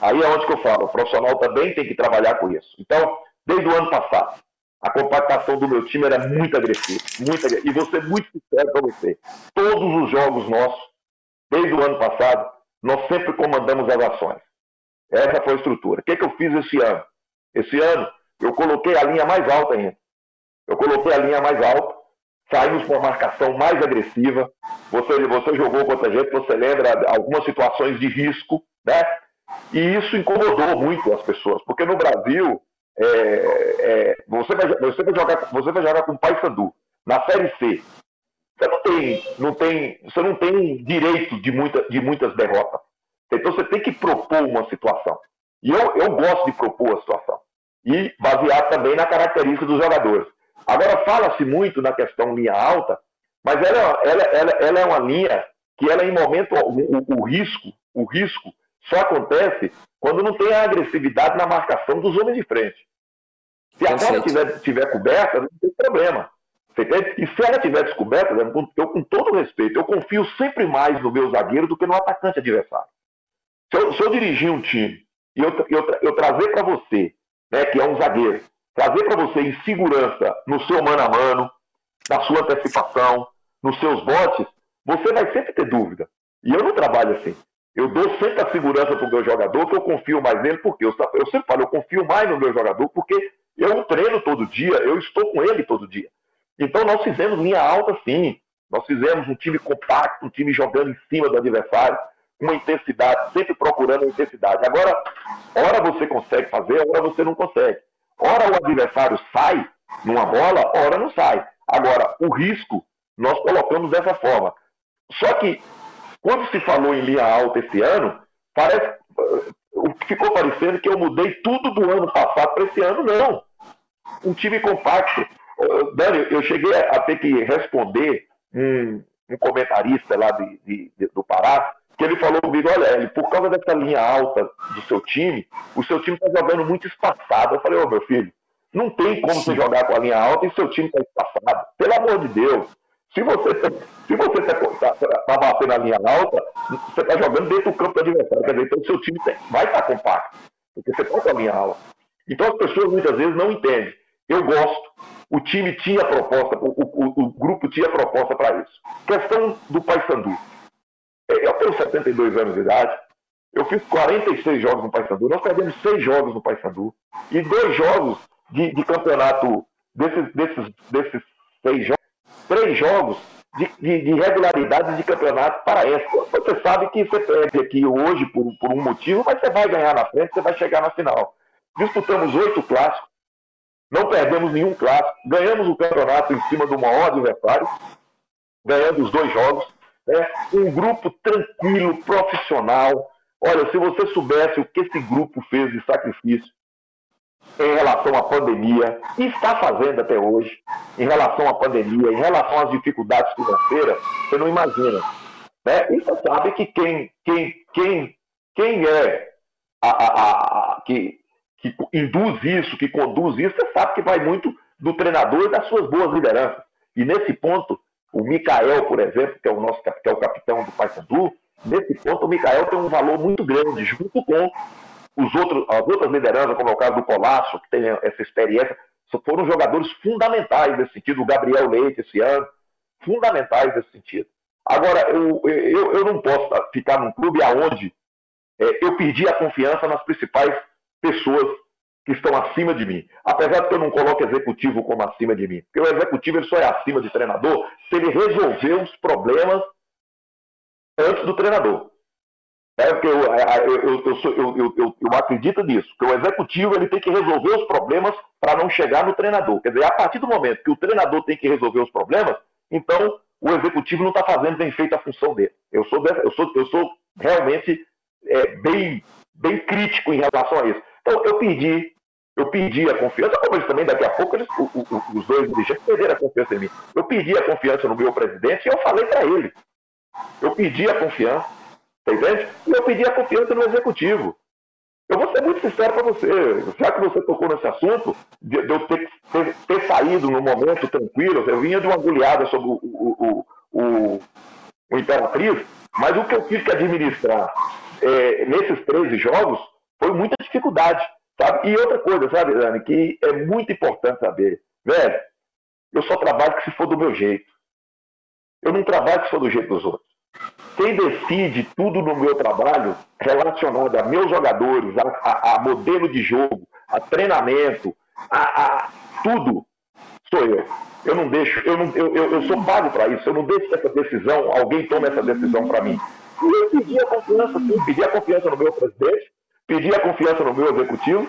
Aí é onde que eu falo, o profissional também tem que trabalhar com isso. Então, desde o ano passado, a compactação do meu time era muito agressiva, muito agressiva. E vou ser muito sincero para você. Todos os jogos nossos, desde o ano passado, nós sempre comandamos as ações. Essa foi a estrutura. O que, que eu fiz esse ano? Esse ano, eu coloquei a linha mais alta ainda. Eu coloquei a linha mais alta, saímos com uma marcação mais agressiva. Você, você jogou contra a gente, você lembra algumas situações de risco, né? E isso incomodou muito as pessoas, porque no Brasil é, é, você, vai, você, vai jogar, você vai jogar com o Paysandu na Série C. Você não tem, não tem, você não tem direito de, muita, de muitas derrotas. Então você tem que propor uma situação. E eu, eu gosto de propor a situação. E basear também na característica dos jogadores. Agora fala-se muito na questão linha alta, mas ela, ela, ela, ela é uma linha que ela em momento o, o, risco, o risco só acontece quando não tem a agressividade na marcação dos homens de frente. Se a bola tiver, tiver coberta, não tem problema. E se ela tiver descoberta, eu com todo respeito, eu confio sempre mais no meu zagueiro do que no atacante adversário. Se eu, se eu dirigir um time e eu, eu, eu trazer para você, né, que é um zagueiro, trazer para você em segurança no seu mano a mano, na sua antecipação, nos seus botes, você vai sempre ter dúvida. E eu não trabalho assim. Eu dou sempre a segurança para o meu jogador, que eu confio mais nele, porque eu, eu sempre falo, eu confio mais no meu jogador, porque eu treino todo dia, eu estou com ele todo dia. Então nós fizemos linha alta sim. Nós fizemos um time compacto, um time jogando em cima do adversário, com uma intensidade, sempre procurando intensidade. Agora, hora você consegue fazer, hora você não consegue. Hora o adversário sai numa bola, hora não sai. Agora, o risco nós colocamos dessa forma. Só que quando se falou em linha alta esse ano, parece ficou parecendo que eu mudei tudo do ano passado para esse ano, não. Um time compacto. Dani, eu cheguei a ter que responder um, um comentarista lá de, de, de, do Pará, que ele falou comigo, olha, ele, por causa dessa linha alta do seu time, o seu time está jogando muito espaçado. Eu falei, ô oh, meu filho, não tem como Sim. você jogar com a linha alta e seu time está espaçado. Pelo amor de Deus. Se você se você está tá, batendo a linha alta, você está jogando dentro do campo do adversário. Quer dizer, então o seu time tem, vai estar tá compacto, porque você com a linha alta. Então as pessoas muitas vezes não entendem. Eu gosto. O time tinha proposta, o, o, o grupo tinha proposta para isso. Questão do Paysandu. É, eu tenho 72 anos de idade. Eu fiz 46 jogos no Paysandu. Nós perdemos seis jogos no Paysandu. E dois jogos de, de campeonato desses, desses, desses seis jogos três jogos de, de, de regularidade de campeonato paraense. Você sabe que você perde aqui hoje por, por um motivo, mas você vai ganhar na frente, você vai chegar na final. Disputamos oito clássicos, não perdemos nenhum clássico, ganhamos o campeonato em cima do maior adversário, ganhando os dois jogos. Né? Um grupo tranquilo, profissional. Olha, se você soubesse o que esse grupo fez de sacrifício, em relação à pandemia, e está fazendo até hoje, em relação à pandemia, em relação às dificuldades financeiras, você não imagina. Né? E você sabe que quem, quem, quem, quem é a, a, a, que, que induz isso, que conduz isso, você sabe que vai muito do treinador e das suas boas lideranças. E nesse ponto, o Mikael, por exemplo, que é o nosso que é o capitão do Paysandu, nesse ponto o Mikael tem um valor muito grande, junto com os outros, as outras lideranças, como é o caso do Colasso, que tem essa experiência, foram jogadores fundamentais nesse sentido. O Gabriel Leite, esse ano, fundamentais nesse sentido. Agora, eu, eu, eu não posso ficar num clube aonde é, eu perdi a confiança nas principais pessoas que estão acima de mim. Apesar de que eu não coloco executivo como acima de mim. Porque o executivo ele só é acima de treinador se ele resolver os problemas antes do treinador. É porque eu, eu, eu, sou, eu, acredito nisso, que o executivo ele tem que resolver os problemas para não chegar no treinador. Quer dizer, a partir do momento que o treinador tem que resolver os problemas, então o executivo não está fazendo bem feita a função dele. Eu sou, eu sou, eu sou realmente é, bem, bem crítico em relação a isso. Então eu pedi, eu pedi a confiança, como eles também daqui a pouco eles, o, o, os dois dirigentes perderam a confiança em mim. Eu pedi a confiança no meu presidente e eu falei para ele. Eu pedi a confiança. Tá entende? E eu pedi a confiança no executivo. Eu vou ser muito sincero para você, já que você tocou nesse assunto, de, de eu ter, ter, ter, saído no momento tranquilo, eu vinha de uma goleada sobre o, o, o, o Imperatriz, mas o que eu tive que administrar é, nesses 13 jogos foi muita dificuldade, sabe? E outra coisa, sabe, Dani, que é muito importante saber, velho, eu só trabalho que se for do meu jeito. Eu não trabalho que se for do jeito dos outros. Quem decide tudo no meu trabalho relacionado a meus jogadores, a, a, a modelo de jogo, a treinamento, a, a, tudo, sou eu. Eu não deixo, eu, não, eu, eu, eu sou pago para isso, eu não deixo essa decisão, alguém tome essa decisão para mim. E eu pedi a confiança, sim, pedi a confiança no meu presidente, pedi a confiança no meu executivo,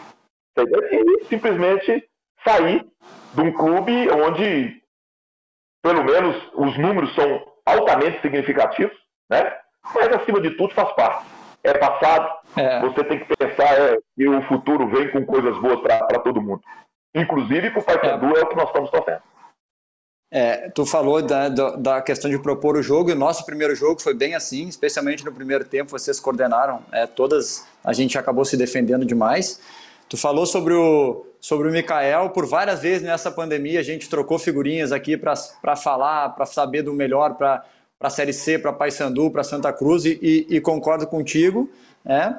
e simplesmente sair de um clube onde, pelo menos, os números são altamente significativos, né? Mas acima de tudo faz parte. É passado. É. Você tem que pensar é, que o futuro vem com coisas boas para todo mundo. Inclusive para o Paysandu é. é o que nós estamos torcendo. É, tu falou da, da questão de propor o jogo, e o nosso primeiro jogo foi bem assim, especialmente no primeiro tempo, vocês coordenaram é, todas, a gente acabou se defendendo demais. Tu falou sobre o, sobre o Mikael, por várias vezes nessa pandemia a gente trocou figurinhas aqui para falar, para saber do melhor para a Série C, para Paysandu, para Santa Cruz, e, e, concordo contigo. É.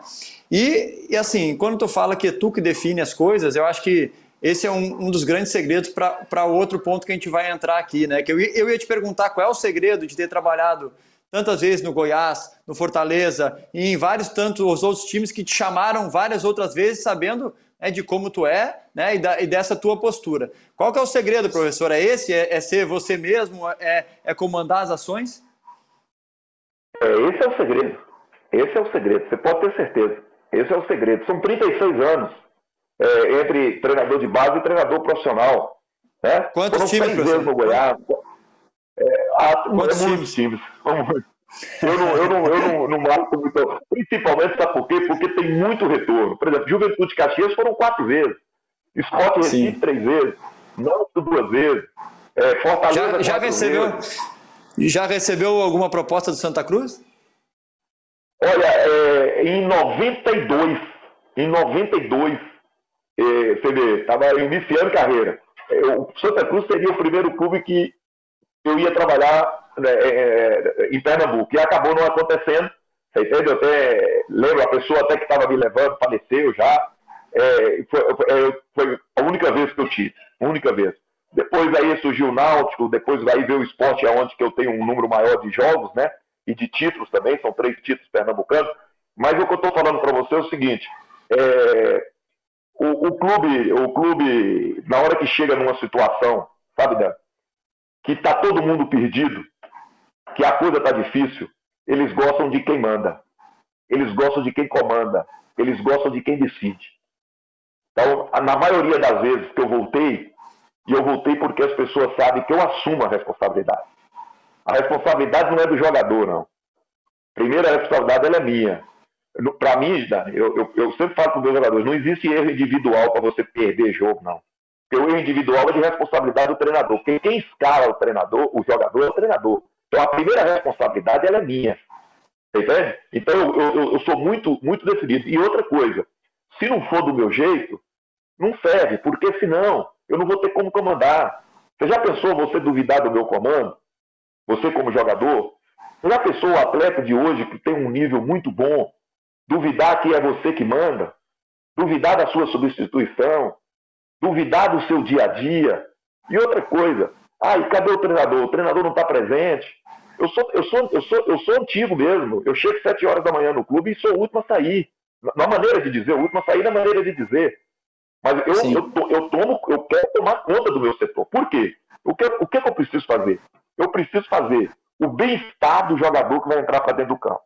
E, e assim, quando tu fala que é tu que define as coisas, eu acho que esse é um, um dos grandes segredos para outro ponto que a gente vai entrar aqui, né? Que eu, eu ia te perguntar qual é o segredo de ter trabalhado tantas vezes no Goiás, no Fortaleza e em vários tantos outros times que te chamaram várias outras vezes, sabendo né, de como tu é né, e, da, e, dessa tua postura. Qual que é o segredo, professor? É esse? É, é ser você mesmo? É, é comandar as ações? É, esse é o segredo. Esse é o segredo. Você pode ter certeza. Esse é o segredo. São 36 anos é, entre treinador de base e treinador profissional. Né? Quantos Foram times, seis vezes no Goiás. É, há, Quantos é muitos times? times. Eu não, eu não, eu não, não marco muito. Principalmente, sabe por quê? Porque tem muito retorno. Por exemplo, Juventude de Caxias foram quatro vezes. Esporte Recife três vezes. Náutico duas vezes. É, Fortaleza já, já vezes. Já recebeu alguma proposta do Santa Cruz? Olha, é, em 92, em 92, é, você vê, estava iniciando carreira. É, o Santa Cruz seria o primeiro clube que eu ia trabalhar né, é, é, em Pernambuco. E acabou não acontecendo. Você entende? Eu até lembro, a pessoa até que estava me levando faleceu já. É, foi, foi, a única vez que eu tive. Única vez. Depois aí surgiu o Náutico, depois aí veio o esporte, onde que eu tenho um número maior de jogos, né? E de títulos também, são três títulos pernambucanos. Mas o que eu estou falando para você é o seguinte: é, o, o, clube, o clube, na hora que chega numa situação, sabe, Dan, que está todo mundo perdido, que a coisa está difícil, eles gostam de quem manda, eles gostam de quem comanda, eles gostam de quem decide. Então, na maioria das vezes que eu voltei, e eu voltei porque as pessoas sabem que eu assumo a responsabilidade. A responsabilidade não é do jogador, não. Primeiro, a responsabilidade é minha. Para mim, eu, eu, eu, sempre falo para os meus jogadores, não existe erro individual para você perder jogo, não. Porque o erro individual é de responsabilidade do treinador. Porque quem escala o treinador, o jogador, é o treinador. Então a primeira responsabilidade é minha. Entende? Então eu, eu, eu sou muito, muito definido. E outra coisa, se não for do meu jeito, não serve, porque senão eu não vou ter como comandar. Você já pensou você duvidar do meu comando? Você como jogador? Você já pensou o atleta de hoje que tem um nível muito bom, duvidar que é você que manda, duvidar da sua substituição, duvidar do seu dia a dia. E outra coisa, ah, e cadê o treinador? O treinador não está presente. Eu sou, eu, sou, eu, sou, eu sou antigo mesmo. Eu chego sete horas da manhã no clube e sou o último a sair. Na maneira de dizer, o último a sair na maneira de dizer. Mas eu, eu, eu, tomo, eu quero tomar conta do meu setor. Por quê? O que, o que eu preciso fazer? Eu preciso fazer o bem-estar do jogador que vai entrar para dentro do campo.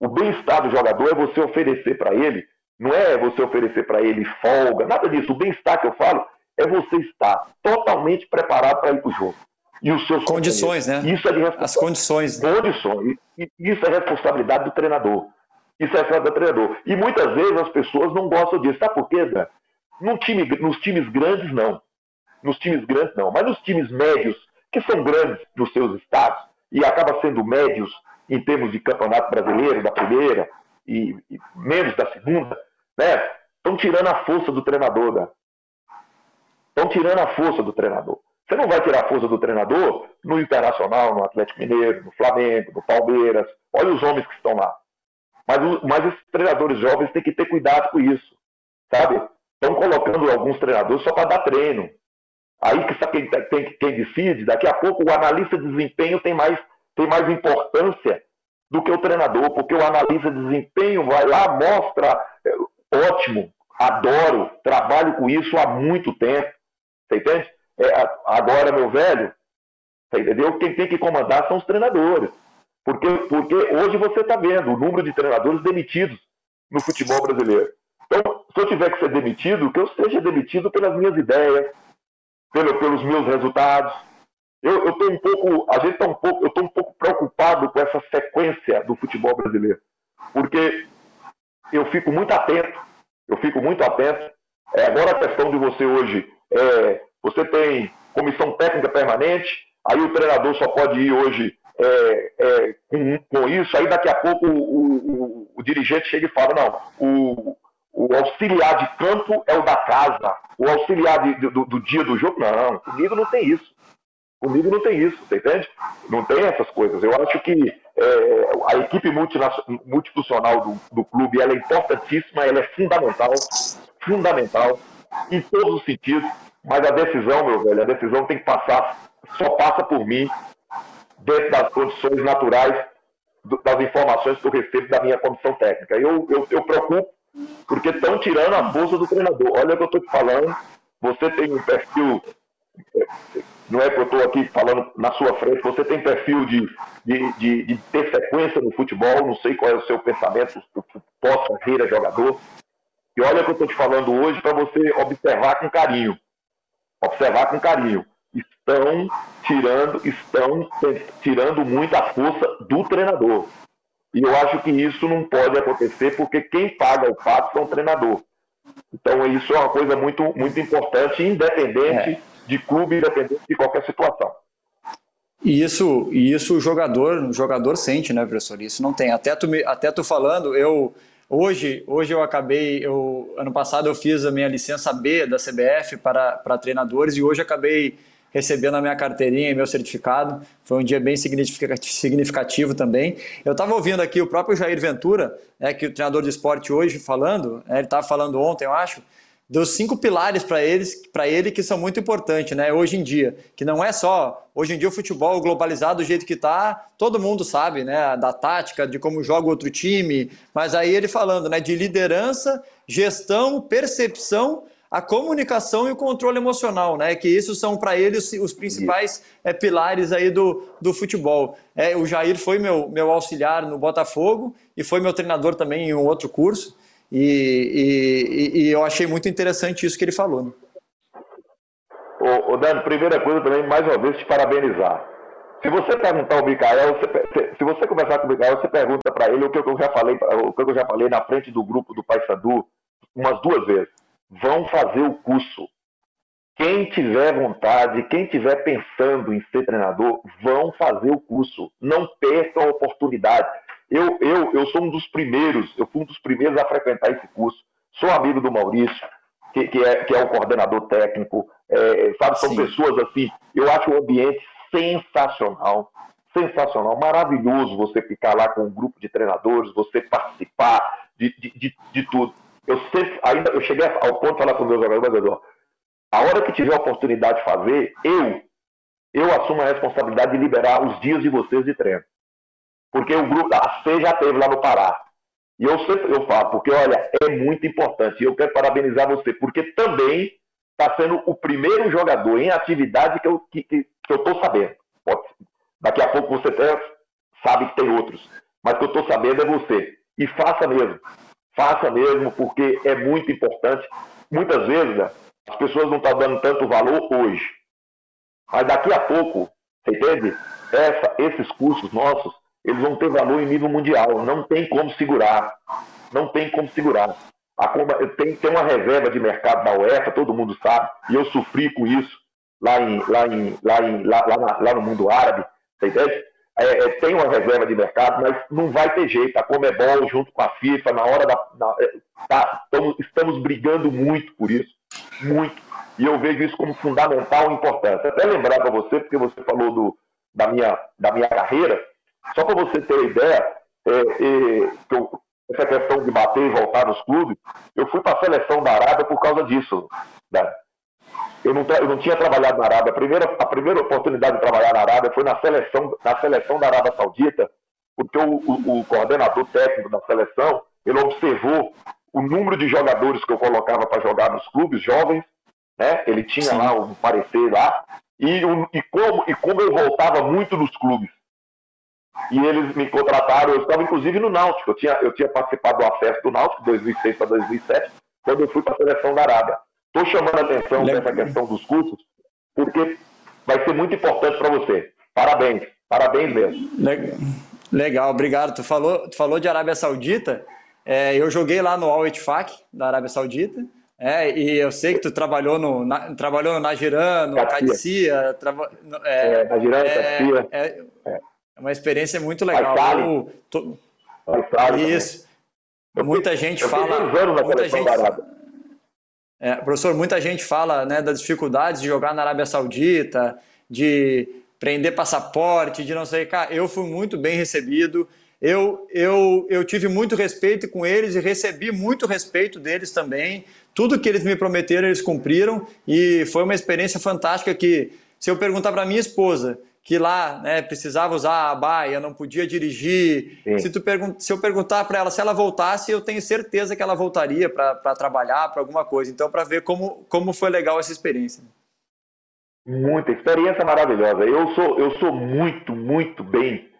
O bem-estar do jogador é você oferecer para ele, não é você oferecer para ele folga, nada disso. O bem-estar que eu falo é você estar totalmente preparado para ir para o jogo. E os seus condições, né? Isso é de As condições. Condições. Isso é responsabilidade do treinador. Isso é responsabilidade do treinador. E muitas vezes as pessoas não gostam disso. Sabe por quê, Dan? No time, nos times grandes, não. Nos times grandes, não. Mas nos times médios, que são grandes nos seus estados, e acaba sendo médios em termos de campeonato brasileiro, da primeira, e, e menos da segunda, Né? Estão tirando a força do treinador, né? Estão tirando a força do treinador. Você não vai tirar a força do treinador no Internacional, no Atlético Mineiro, no Flamengo, no Palmeiras. Olha os homens que estão lá. Mas, mas esses treinadores jovens têm que ter cuidado com isso. Sabe? Estão colocando alguns treinadores só para dar treino. Aí que quem, quem, quem decide, daqui a pouco o analista de desempenho tem mais, tem mais importância do que o treinador, porque o analista de desempenho vai lá, mostra, é, ótimo, adoro, trabalho com isso há muito tempo. Você entende? É, agora, meu velho, entendeu? Quem tem que comandar são os treinadores. Porque, porque hoje você está vendo o número de treinadores demitidos no futebol brasileiro. Então, se eu tiver que ser demitido, que eu seja demitido pelas minhas ideias, pelo, pelos meus resultados. Eu, eu um pouco, a gente tá um pouco, eu estou um pouco preocupado com essa sequência do futebol brasileiro, porque eu fico muito atento, eu fico muito atento. É, agora a questão de você hoje, é, você tem comissão técnica permanente, aí o treinador só pode ir hoje é, é, com, com, isso, aí daqui a pouco o, o, o, dirigente chega e fala, não, o, o auxiliar de campo é o da casa, o auxiliar de, do, do, dia do jogo, não, comigo não tem isso. Comigo não tem isso, você entende? Não tem essas coisas. Eu acho que é, a equipe multifuncional do, do clube ela é importantíssima, ela é fundamental, fundamental, em todos os sentidos, mas a decisão, meu velho, a decisão tem que passar, só passa por mim, dentro das condições naturais das informações que eu recebo da minha comissão técnica. Eu, eu, eu preocupo porque estão tirando a força do treinador. Olha o que eu estou te falando. Você tem um perfil, não é que eu estou aqui falando na sua frente, você tem perfil de, de, de, de ter sequência no futebol, não sei qual é o seu pensamento, possa vir a jogador. E olha o que eu estou te falando hoje para você observar com carinho. Observar com carinho. Estão tirando, estão tirando muita força do treinador. E eu acho que isso não pode acontecer porque quem paga o pato é o treinador. Então isso é uma coisa muito, muito importante, independente é. de clube, independente de qualquer situação. E isso, e isso o jogador, o jogador sente, né, professor? Isso não tem. Até tu, até tu falando, eu hoje, hoje eu acabei, eu, ano passado eu fiz a minha licença B da CBF para, para treinadores e hoje acabei recebendo a minha carteirinha e meu certificado. Foi um dia bem significativo também. Eu estava ouvindo aqui o próprio Jair Ventura, né, que é o treinador de esporte hoje, falando, né, ele estava falando ontem, eu acho, dos cinco pilares para eles, para ele que são muito importantes, né? Hoje em dia, que não é só hoje em dia o futebol globalizado do jeito que está, todo mundo sabe, né? Da tática, de como joga outro time, mas aí ele falando, né? De liderança, gestão, percepção a comunicação e o controle emocional, né? Que isso são para ele os, os principais é, pilares aí do, do futebol. É, o Jair foi meu, meu auxiliar no Botafogo e foi meu treinador também em um outro curso. E, e, e eu achei muito interessante isso que ele falou. Né? Ô, ô Dani, primeira coisa também, mais uma vez, te parabenizar. Se você perguntar ao Micael, você, se você conversar com o Micael, você pergunta para ele o que eu já falei, o que eu já falei na frente do grupo do Paysandu umas duas vezes vão fazer o curso. Quem tiver vontade, quem tiver pensando em ser treinador, vão fazer o curso. Não percam a oportunidade. Eu, eu, eu sou um dos primeiros, eu fui um dos primeiros a frequentar esse curso. Sou amigo do Maurício, que, que, é, que é o coordenador técnico. É, sabe, são Sim. pessoas assim. Eu acho o ambiente sensacional. Sensacional, maravilhoso você ficar lá com um grupo de treinadores, você participar de, de, de, de tudo. Eu sempre, ainda, eu cheguei ao ponto de falar com meus jogadores, mas a hora que tiver a oportunidade de fazer, eu, eu assumo a responsabilidade de liberar os dias de vocês de treino. Porque o grupo, a C já teve lá no Pará. E eu sempre eu falo, porque olha, é muito importante. E eu quero parabenizar você, porque também está sendo o primeiro jogador em atividade que eu que, que, que eu estou sabendo. Daqui a pouco você até sabe que tem outros. Mas que eu estou sabendo é você. E faça mesmo. Faça mesmo, porque é muito importante. Muitas vezes né, as pessoas não estão dando tanto valor hoje. Mas daqui a pouco, você entende? Essa, esses cursos nossos, eles vão ter valor em nível mundial. Não tem como segurar. Não tem como segurar. A, tem, tem uma reserva de mercado da UEFA, todo mundo sabe, e eu sofri com isso lá, em, lá, em, lá, em, lá, lá, lá no mundo árabe, você entende? É, é, tem uma reserva de mercado, mas não vai ter jeito. A Comebol, junto com a FIFA, na hora da. Na, é, tá, estamos, estamos brigando muito por isso. Muito. E eu vejo isso como fundamental e importante. Até lembrar para você, porque você falou do, da, minha, da minha carreira, só para você ter ideia, é, é, eu, essa questão de bater e voltar nos clubes, eu fui para a seleção da Arábia por causa disso. Né? Eu não, eu não tinha trabalhado na Arábia. A primeira, a primeira oportunidade de trabalhar na Arábia foi na seleção, na seleção da Arábia Saudita, porque o, o, o coordenador técnico da seleção ele observou o número de jogadores que eu colocava para jogar nos clubes jovens, né? Ele tinha Sim. lá um parecer lá e, e, como, e como eu voltava muito nos clubes. E eles me contrataram, eu estava inclusive no Náutico, eu tinha, eu tinha participado do acesso do Náutico, 2006 para 2007, quando eu fui para a seleção da Arábia. Estou chamando a atenção para essa questão dos cursos, porque vai ser muito importante para você. Parabéns, parabéns mesmo. Legal, obrigado. Tu falou, tu falou de Arábia Saudita, é, eu joguei lá no Al Ettifaq, da Arábia Saudita, é, e eu sei que tu trabalhou no, na, trabalhou no Nagiran, no Cadicia. Trava, é, é, Nagiran, é, é, é, uma experiência muito legal. Eu, tô, isso. Muita gente fala. Muita gente, é, professor, muita gente fala né, das dificuldades de jogar na Arábia Saudita, de prender passaporte, de não sei. Cara, eu fui muito bem recebido. Eu, eu, eu tive muito respeito com eles e recebi muito respeito deles também. Tudo que eles me prometeram, eles cumpriram. E foi uma experiência fantástica que, se eu perguntar para minha esposa que lá né, precisava usar a baia, não podia dirigir. Se, tu se eu perguntar para ela se ela voltasse, eu tenho certeza que ela voltaria para trabalhar, para alguma coisa. Então, para ver como, como foi legal essa experiência. Muita experiência maravilhosa. Eu sou, eu sou muito, muito bem,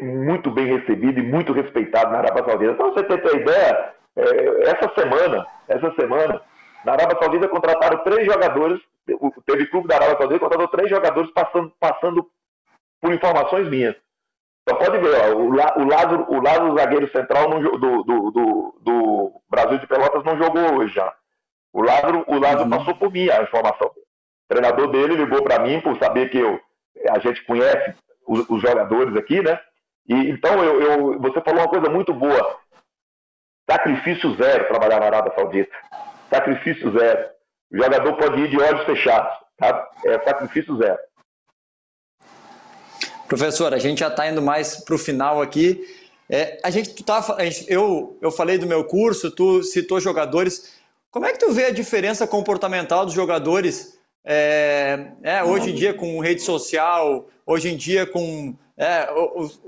muito bem recebido e muito respeitado na Arábia Saudita. Para você ter ideia, é, essa semana, essa semana, na Arábia Saudita contrataram três jogadores. Teve clube da Arábia Saudita contratou três jogadores passando, passando por informações minhas. Então pode ver, ó, o, Lázaro, o Lázaro zagueiro central do, do, do, do, Brasil de Pelotas não jogou hoje já. O Lázaro, o Lázaro uhum. passou por mim a informação. O treinador dele ligou para mim por saber que eu, a gente conhece os, os jogadores aqui, né? E, então eu, eu, você falou uma coisa muito boa. Sacrifício zero trabalhar na Arábia Saudita. Sacrifício zero. O jogador pode ir de olhos fechados. Tá? É sacrifício zero. Professor, a gente já está indo mais para o final aqui. É, a gente, tu tá, gente, eu, eu falei do meu curso, tu citou jogadores. Como é que tu vê a diferença comportamental dos jogadores é, é, hoje em dia com rede social, hoje em dia com é, os,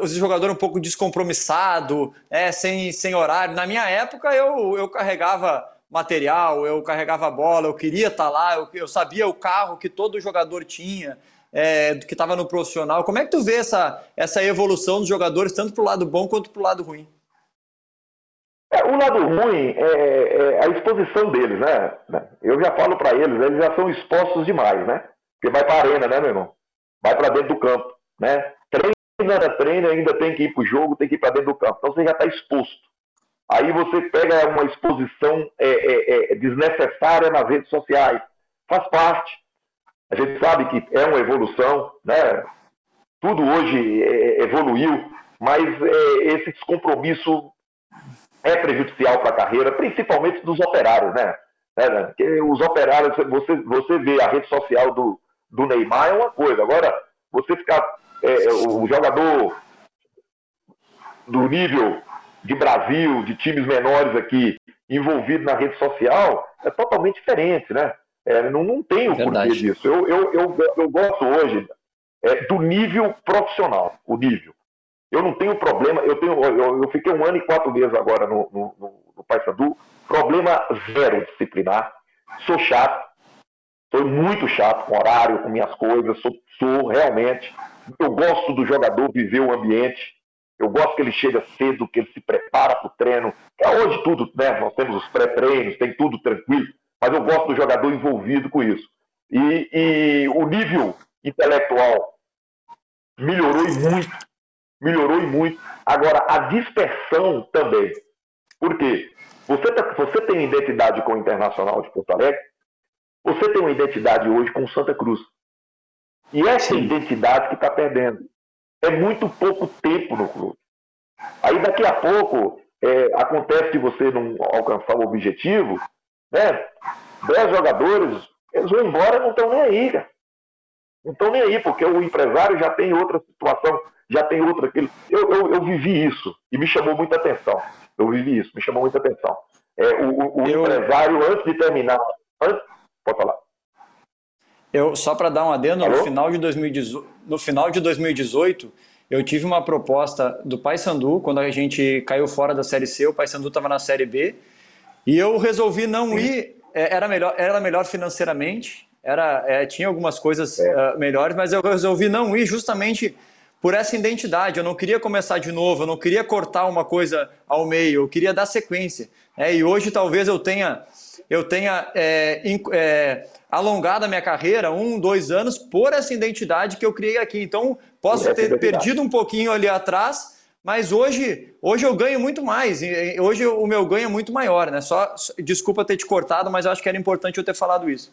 os jogadores um pouco descompromissado, é, sem, sem horário. Na minha época eu, eu carregava material, eu carregava bola, eu queria estar tá lá, eu, eu sabia o carro que todo jogador tinha é, que estava no profissional. Como é que tu vê essa, essa evolução dos jogadores, tanto para o lado bom quanto para o lado ruim? É, o lado ruim é, é, a exposição deles, né? Eu já falo para eles, eles já são expostos demais, né? Porque vai para a arena, né, meu irmão? Vai para dentro do campo, né? Treina, treina, ainda tem que ir para o jogo, tem que ir para dentro do campo. Então você já está exposto. Aí você pega uma exposição é, é, é desnecessária nas redes sociais. Faz parte. A gente sabe que é uma evolução, né? tudo hoje é, evoluiu, mas é, esse descompromisso é prejudicial para a carreira, principalmente dos operários, né? É, Porque os operários, você, você vê a rede social do, do Neymar é uma coisa, agora você ficar é, o jogador do nível de Brasil, de times menores aqui, envolvido na rede social, é totalmente diferente, né? É, não, não tem o porquê disso. Eu, eu, eu, eu gosto hoje é, do nível profissional, o nível. Eu não tenho problema, eu, tenho, eu, eu fiquei um ano e quatro meses agora no, no, no, no Paysandu, problema zero disciplinar, sou chato, sou muito chato com horário, com minhas coisas, sou, sou realmente, eu gosto do jogador viver o ambiente, eu gosto que ele chega cedo, que ele se prepara para o treino, é hoje tudo, né, nós temos os pré-treinos, tem tudo tranquilo, mas eu gosto do jogador envolvido com isso. E, e o nível intelectual melhorou e muito. Melhorou e muito. Agora, a dispersão também. Por quê? Você, tá, você tem identidade com o Internacional de Porto Alegre, você tem uma identidade hoje com Santa Cruz. E essa Sim. identidade que está perdendo. é muito pouco tempo no clube. Aí daqui a pouco é, acontece de você não alcançar o objetivo, né? Dez jogadores, eles vão embora e não estão nem aí, cara. Não estão nem aí, porque o empresário já tem outra situação, já tem outra. Aquilo. Eu, eu, eu vivi isso e me chamou muita atenção. Eu vivi isso, me chamou muita atenção. É, o, o eu... empresário, antes de terminar. Antes... Pode falar. Eu, só para dar um adendo, no final, de 2018, no final de 2018, eu tive uma proposta do Paysandu, quando a gente caiu fora da Série C, o Paysandu estava na Série B, e eu resolvi não ir, é, era melhor, era melhor financeiramente, era, é, tinha algumas coisas é. uh, melhores, mas eu resolvi não ir justamente por essa identidade. Eu não queria começar de novo, eu não queria cortar uma coisa ao meio, eu queria dar sequência. É, e hoje talvez eu tenha, eu tenha é, é, alongado a minha carreira um, dois anos por essa identidade que eu criei aqui. Então posso ter perdido um pouquinho ali atrás, mas hoje, hoje eu ganho muito mais. Hoje o meu ganho é muito maior, né? Só desculpa ter te cortado, mas eu acho que era importante eu ter falado isso.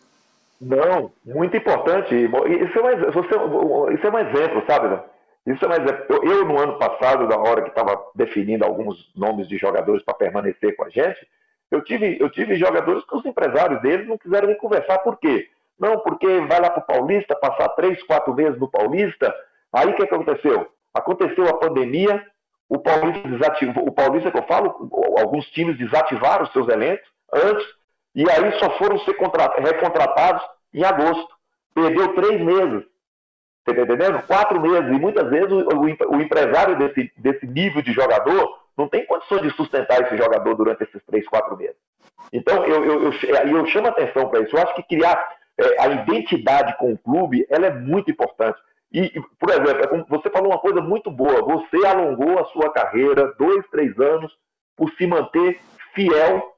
Não, muito importante. Isso é um, você, isso é um exemplo, sabe? Isso é exemplo. Eu, eu, no ano passado, na hora que estava definindo alguns nomes de jogadores para permanecer com a gente, eu tive, eu tive jogadores que os empresários deles não quiseram me conversar. Por quê? Não, porque vai lá para o Paulista, passar três, quatro meses no Paulista. Aí o que aconteceu? Aconteceu a pandemia, o Paulista desativou, o Paulista que eu falo, alguns times desativaram seus elencos antes, e aí só foram ser recontratados em agosto. Perdeu três meses. Está entendendo? Quatro meses. E muitas vezes o, o, o, empresário desse, desse nível de jogador não tem condições de sustentar esse jogador durante esses três, quatro meses. Então, eu, eu, eu, eu chamo atenção para isso. Eu acho que criar é, a identidade com o clube ela é muito importante. E, por exemplo, é você falou uma coisa muito boa. Você alongou a sua carreira dois, três anos por se manter fiel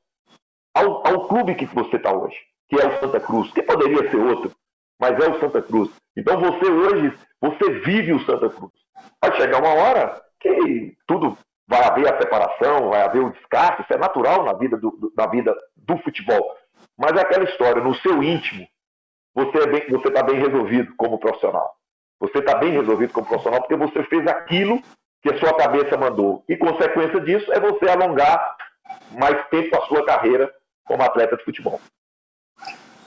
ao, ao clube que você está hoje, que é o Santa Cruz, que poderia ser outro, mas é o Santa Cruz. Então você hoje, você vive o Santa Cruz. Vai chegar uma hora que tudo vai haver a separação, vai haver o descarte, isso é natural na vida do, na vida do futebol. Mas é aquela história, no seu íntimo, você é bem, você está bem resolvido como profissional. Você está bem resolvido como profissional porque você fez aquilo que a sua cabeça mandou. E consequência disso é você alongar mais tempo a sua carreira como atleta de futebol.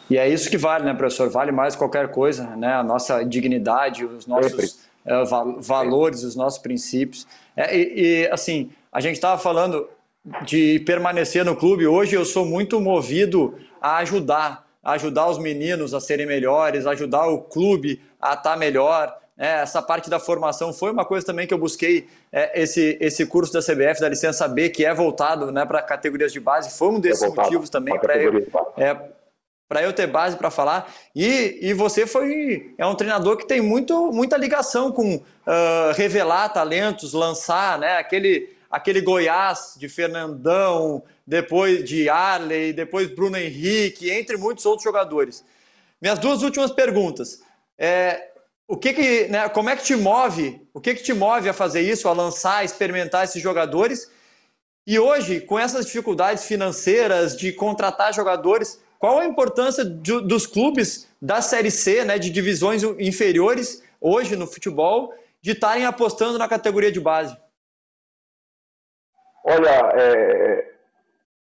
E é isso que vale, né, professor? Vale mais qualquer coisa, né? A nossa dignidade, os nossos uh, valores, Sempre. os nossos princípios. É, e, e, assim, a gente estava falando de permanecer no clube. Hoje eu sou muito movido a ajudar, ajudar os meninos a serem melhores, ajudar o clube a estar tá melhor. É, essa parte da formação foi uma coisa também que eu busquei é, esse, esse curso da CBF, da licença B, que é voltado né, para categorias de base, foi um desses é motivos também para eu, é, eu ter base para falar. E, e você foi é um treinador que tem muito, muita ligação com uh, revelar talentos, lançar né, aquele, aquele Goiás de Fernandão, depois de Arley, depois Bruno Henrique, entre muitos outros jogadores. Minhas duas últimas perguntas. É, o que que, né, como é que te move? O que que te move a fazer isso, a lançar, a experimentar esses jogadores? E hoje, com essas dificuldades financeiras de contratar jogadores, qual a importância dos clubes da Série C, né, de divisões inferiores, hoje no futebol, de estarem apostando na categoria de base? Olha, é,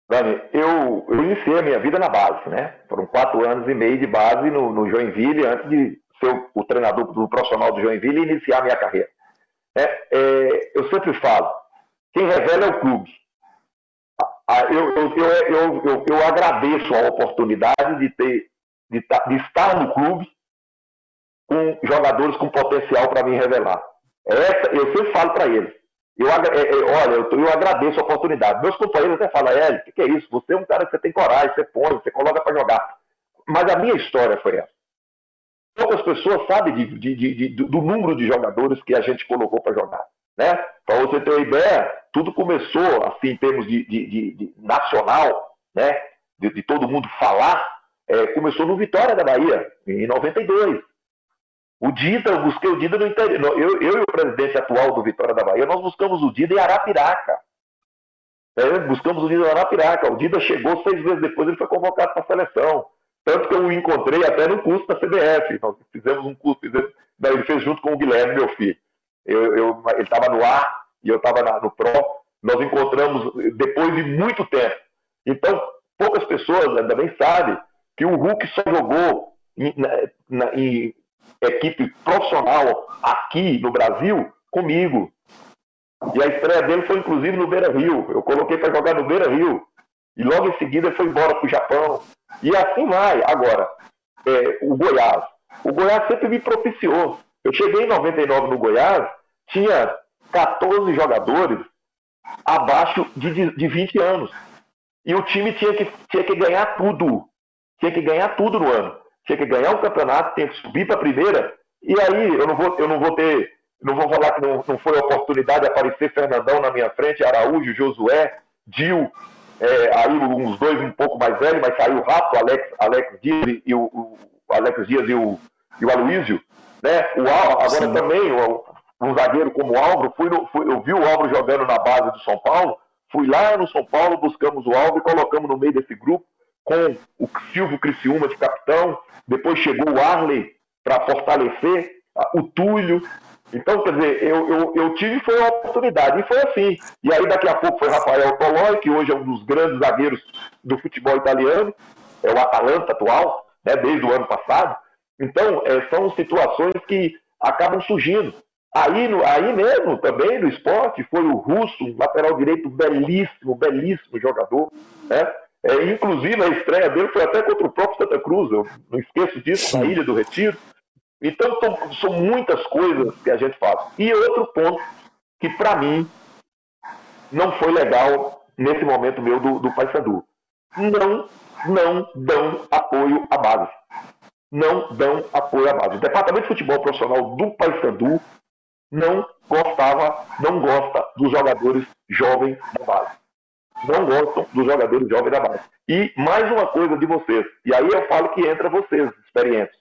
Dani, eu, eu iniciei a minha vida na base, né? Foram quatro anos e meio de base no, no Joinville antes de ser o treinador do profissional do Joinville e iniciar a minha carreira. É, é, eu sempre falo, quem revela é o clube. Eu, eu, eu, eu, agradeço a oportunidade de, ter, de, de estar no clube com jogadores com potencial para me revelar. Essa, eu sempre falo para eles. Eu, olha, eu, eu, agradeço a oportunidade. Meus companheiros até falam, Hélio, que, é isso? Você é um cara que você tem coragem, você põe, você coloca para jogar. Mas a minha história foi essa poucas pessoas sabem de, de, de, do número de jogadores que a gente colocou para jogar. Né? Para você ter uma ideia, tudo começou, assim, em termos de, nacional, né? de, todo mundo falar, é, começou no Vitória da Bahia, em 92. O Dida, eu busquei o Dida no interior. Eu, eu e o presidente atual do Vitória da Bahia, nós buscamos o Dida em Arapiraca. É, buscamos o Dida em Arapiraca. O Dida chegou seis meses depois, ele foi convocado para a seleção. Tanto que eu o encontrei até no curso da CBF. Nós fizemos um curso, fizemos, ele fez junto com o Guilherme, meu filho. eu, eu ele estava no ar e eu estava no Pro. Nós encontramos depois de muito tempo. Então, poucas pessoas ainda bem sabem que o Hulk só jogou em, na, em equipe profissional aqui no Brasil comigo. E a estreia dele foi inclusive no Beira Rio. Eu coloquei para jogar no Beira Rio. E logo em seguida foi embora para o Japão. E assim vai. Agora, é, o Goiás. O Goiás sempre me propiciou. Eu cheguei em 99 no Goiás, tinha 14 jogadores abaixo de, de 20 anos. E o time tinha que, tinha que ganhar tudo. Tinha que ganhar tudo no ano. Tinha que ganhar o campeonato, tinha que subir para a primeira. E aí eu não vou, eu não vou ter, não vou falar que não, não foi oportunidade de aparecer Fernandão na minha frente, Araújo, Josué, Dil, é, aí uns dois um pouco mais velhos, mas saiu rápido, Alex, Alex Dias e o, o Alex Dias e o, e o Aloysio. Né? O agora Sim. também, o, um zagueiro como o Álvaro, fui, no, fui eu vi o Álvaro jogando na base do São Paulo, fui lá no São Paulo, buscamos o Álvaro e colocamos no meio desse grupo com o Silvio Criciúma de capitão, depois chegou o Arley para fortalecer, o Túlio, então, quer dizer, eu, eu, eu, tive foi uma oportunidade, e foi assim. E aí, daqui a pouco, foi Rafael Toloi, que hoje é um dos grandes zagueiros do futebol italiano, é o Atalanta atual, né, desde o ano passado. Então, é, são situações que acabam surgindo. Aí, no, aí mesmo, também no esporte, foi o Russo, um lateral direito belíssimo, belíssimo jogador. Né? É, inclusive, a estreia dele foi até contra o próprio Santa Cruz, eu não esqueço disso, na Ilha do Retiro. Então, são, são muitas coisas que a gente faz. E outro ponto que, para mim, não foi legal nesse momento meu do, do Paysandu. Não, não dão apoio à base. Não dão apoio à base. O Departamento de Futebol Profissional do Paysandu não gostava, não gosta dos jogadores jovens da base. Não gostam dos jogadores jovens da base. E mais uma coisa de vocês, e aí eu falo que entra vocês, experientes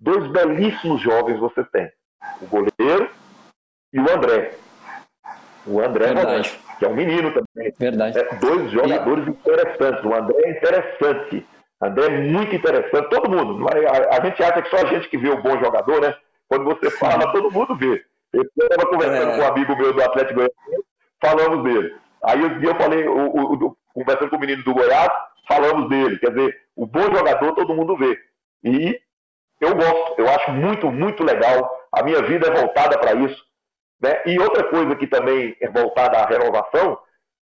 dois belíssimos jovens você tem. O goleiro e o André. O André Verdade. que é um menino também. Verdade. É, dois jogadores e... interessantes. O André é interessante. O André é muito interessante. Todo mundo. A, a, gente acha que só a gente que vê o bom jogador, né? Quando você fala, todo mundo vê. Eu estava conversando é... com um amigo meu do Atlético Goianiense, falamos dele. Aí um dia eu falei, o, o, o, conversando com o menino do Goiás, falamos dele. Quer dizer, o bom jogador todo mundo vê. E eu gosto, eu acho muito, muito legal. A minha vida é voltada para isso. Né? E outra coisa que também é voltada à renovação,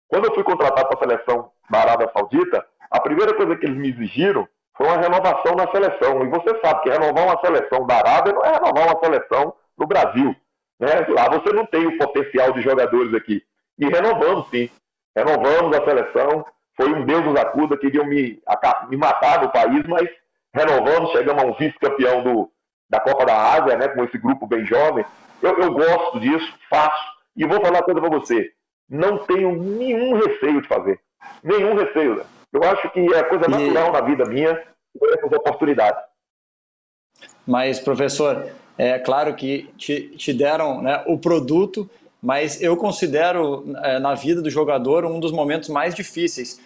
quando eu fui contratado para a seleção da Arábia Saudita, a primeira coisa que eles me exigiram foi uma renovação na seleção. E você sabe que renovar uma seleção da Arábia não é renovar uma seleção no Brasil. Né? Lá você não tem o potencial de jogadores aqui. E renovamos, sim. Renovamos a seleção. Foi um Deus nos acuda, queriam me, me matar no país, mas renovamos, chegamos a um vice-campeão da Copa da Ásia, né, com esse grupo bem jovem. Eu, eu gosto disso, faço. E vou falar uma coisa para você. Não tenho nenhum receio de fazer. Nenhum receio. Né? Eu acho que é coisa natural e... na vida minha essas oportunidades. Mas, professor, é claro que te, te deram né, o produto, mas eu considero é, na vida do jogador um dos momentos mais difíceis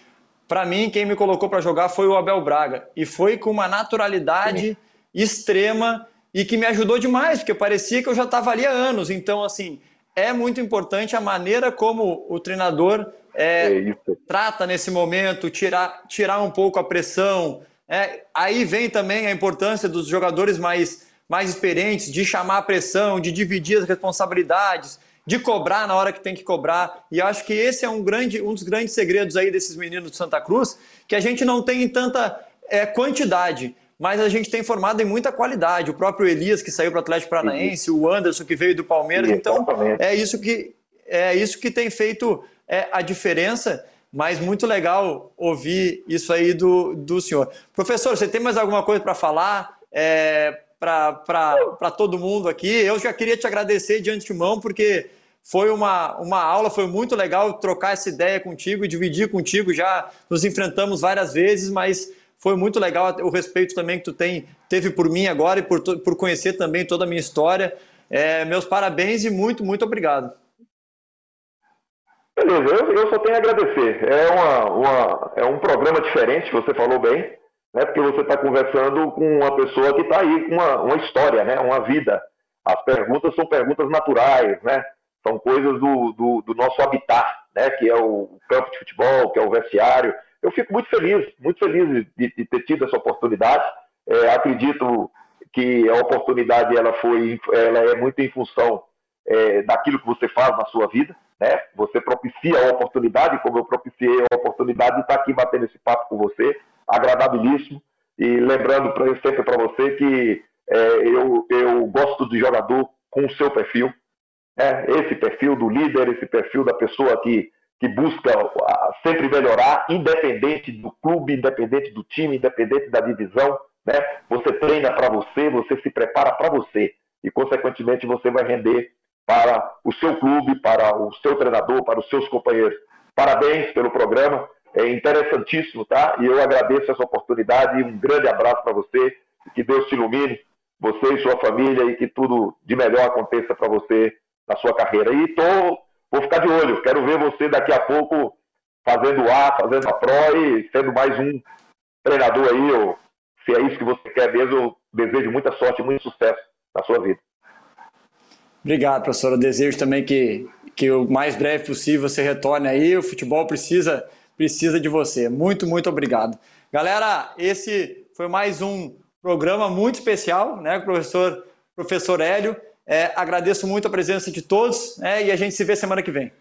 para mim, quem me colocou para jogar foi o Abel Braga. E foi com uma naturalidade Sim. extrema e que me ajudou demais, porque parecia que eu já estava ali há anos. Então, assim, é muito importante a maneira como o treinador é, é trata nesse momento, tirar, tirar um pouco a pressão. É, aí vem também a importância dos jogadores mais, mais experientes de chamar a pressão, de dividir as responsabilidades de cobrar na hora que tem que cobrar. E acho que esse é um, grande, um dos grandes segredos aí desses meninos de Santa Cruz, que a gente não tem tanta é, quantidade, mas a gente tem formado em muita qualidade. O próprio Elias, que saiu para o Atlético Paranaense, o Anderson, que veio do Palmeiras. Então, é isso que, é isso que tem feito é, a diferença. Mas muito legal ouvir isso aí do, do senhor. Professor, você tem mais alguma coisa para falar? É, para todo mundo aqui. Eu já queria te agradecer de antemão, porque foi uma, uma aula, foi muito legal trocar essa ideia contigo e dividir contigo. Já nos enfrentamos várias vezes, mas foi muito legal o respeito também que tu tem, teve por mim agora e por, por conhecer também toda a minha história. É, meus parabéns e muito, muito obrigado. Beleza, eu, eu só tenho a agradecer. É, uma, uma, é um programa diferente, você falou bem né? porque você está conversando com uma pessoa que está aí com uma, uma história, né? uma vida. As perguntas são perguntas naturais, né? São coisas do, do, do nosso habitat, né? Que é o campo de futebol, que é o vestiário. Eu fico muito feliz, muito feliz de, de ter tido essa oportunidade. É, acredito que a oportunidade ela foi, ela é muito em função é, daquilo que você faz na sua vida, né? Você propicia a oportunidade, como eu propiciei a oportunidade de estar aqui batendo esse papo com você, agradabilíssimo. E lembrando pra, sempre para você que é, eu, eu gosto de jogador com o seu perfil, né? esse perfil do líder, esse perfil da pessoa que, que busca sempre melhorar, independente do clube, independente do time, independente da divisão. Né? Você treina para você, você se prepara para você e, consequentemente, você vai render para o seu clube, para o seu treinador, para os seus companheiros. Parabéns pelo programa, é interessantíssimo, tá? E eu agradeço essa oportunidade e um grande abraço para você, que Deus te ilumine, você e sua família, e que tudo de melhor aconteça para você na sua carreira. E tô, vou ficar de olho, quero ver você daqui a pouco fazendo A, fazendo a Pro e sendo mais um treinador aí, se é isso que você quer mesmo, eu desejo muita sorte, muito sucesso na sua vida. Obrigado, professor. Desejo também que, que o mais breve possível você retorne aí. O futebol precisa, precisa de você. Muito, muito obrigado. Galera, esse foi mais um programa muito especial, né, com o professor, professor Hélio. É, agradeço muito a presença de todos né, e a gente se vê semana que vem.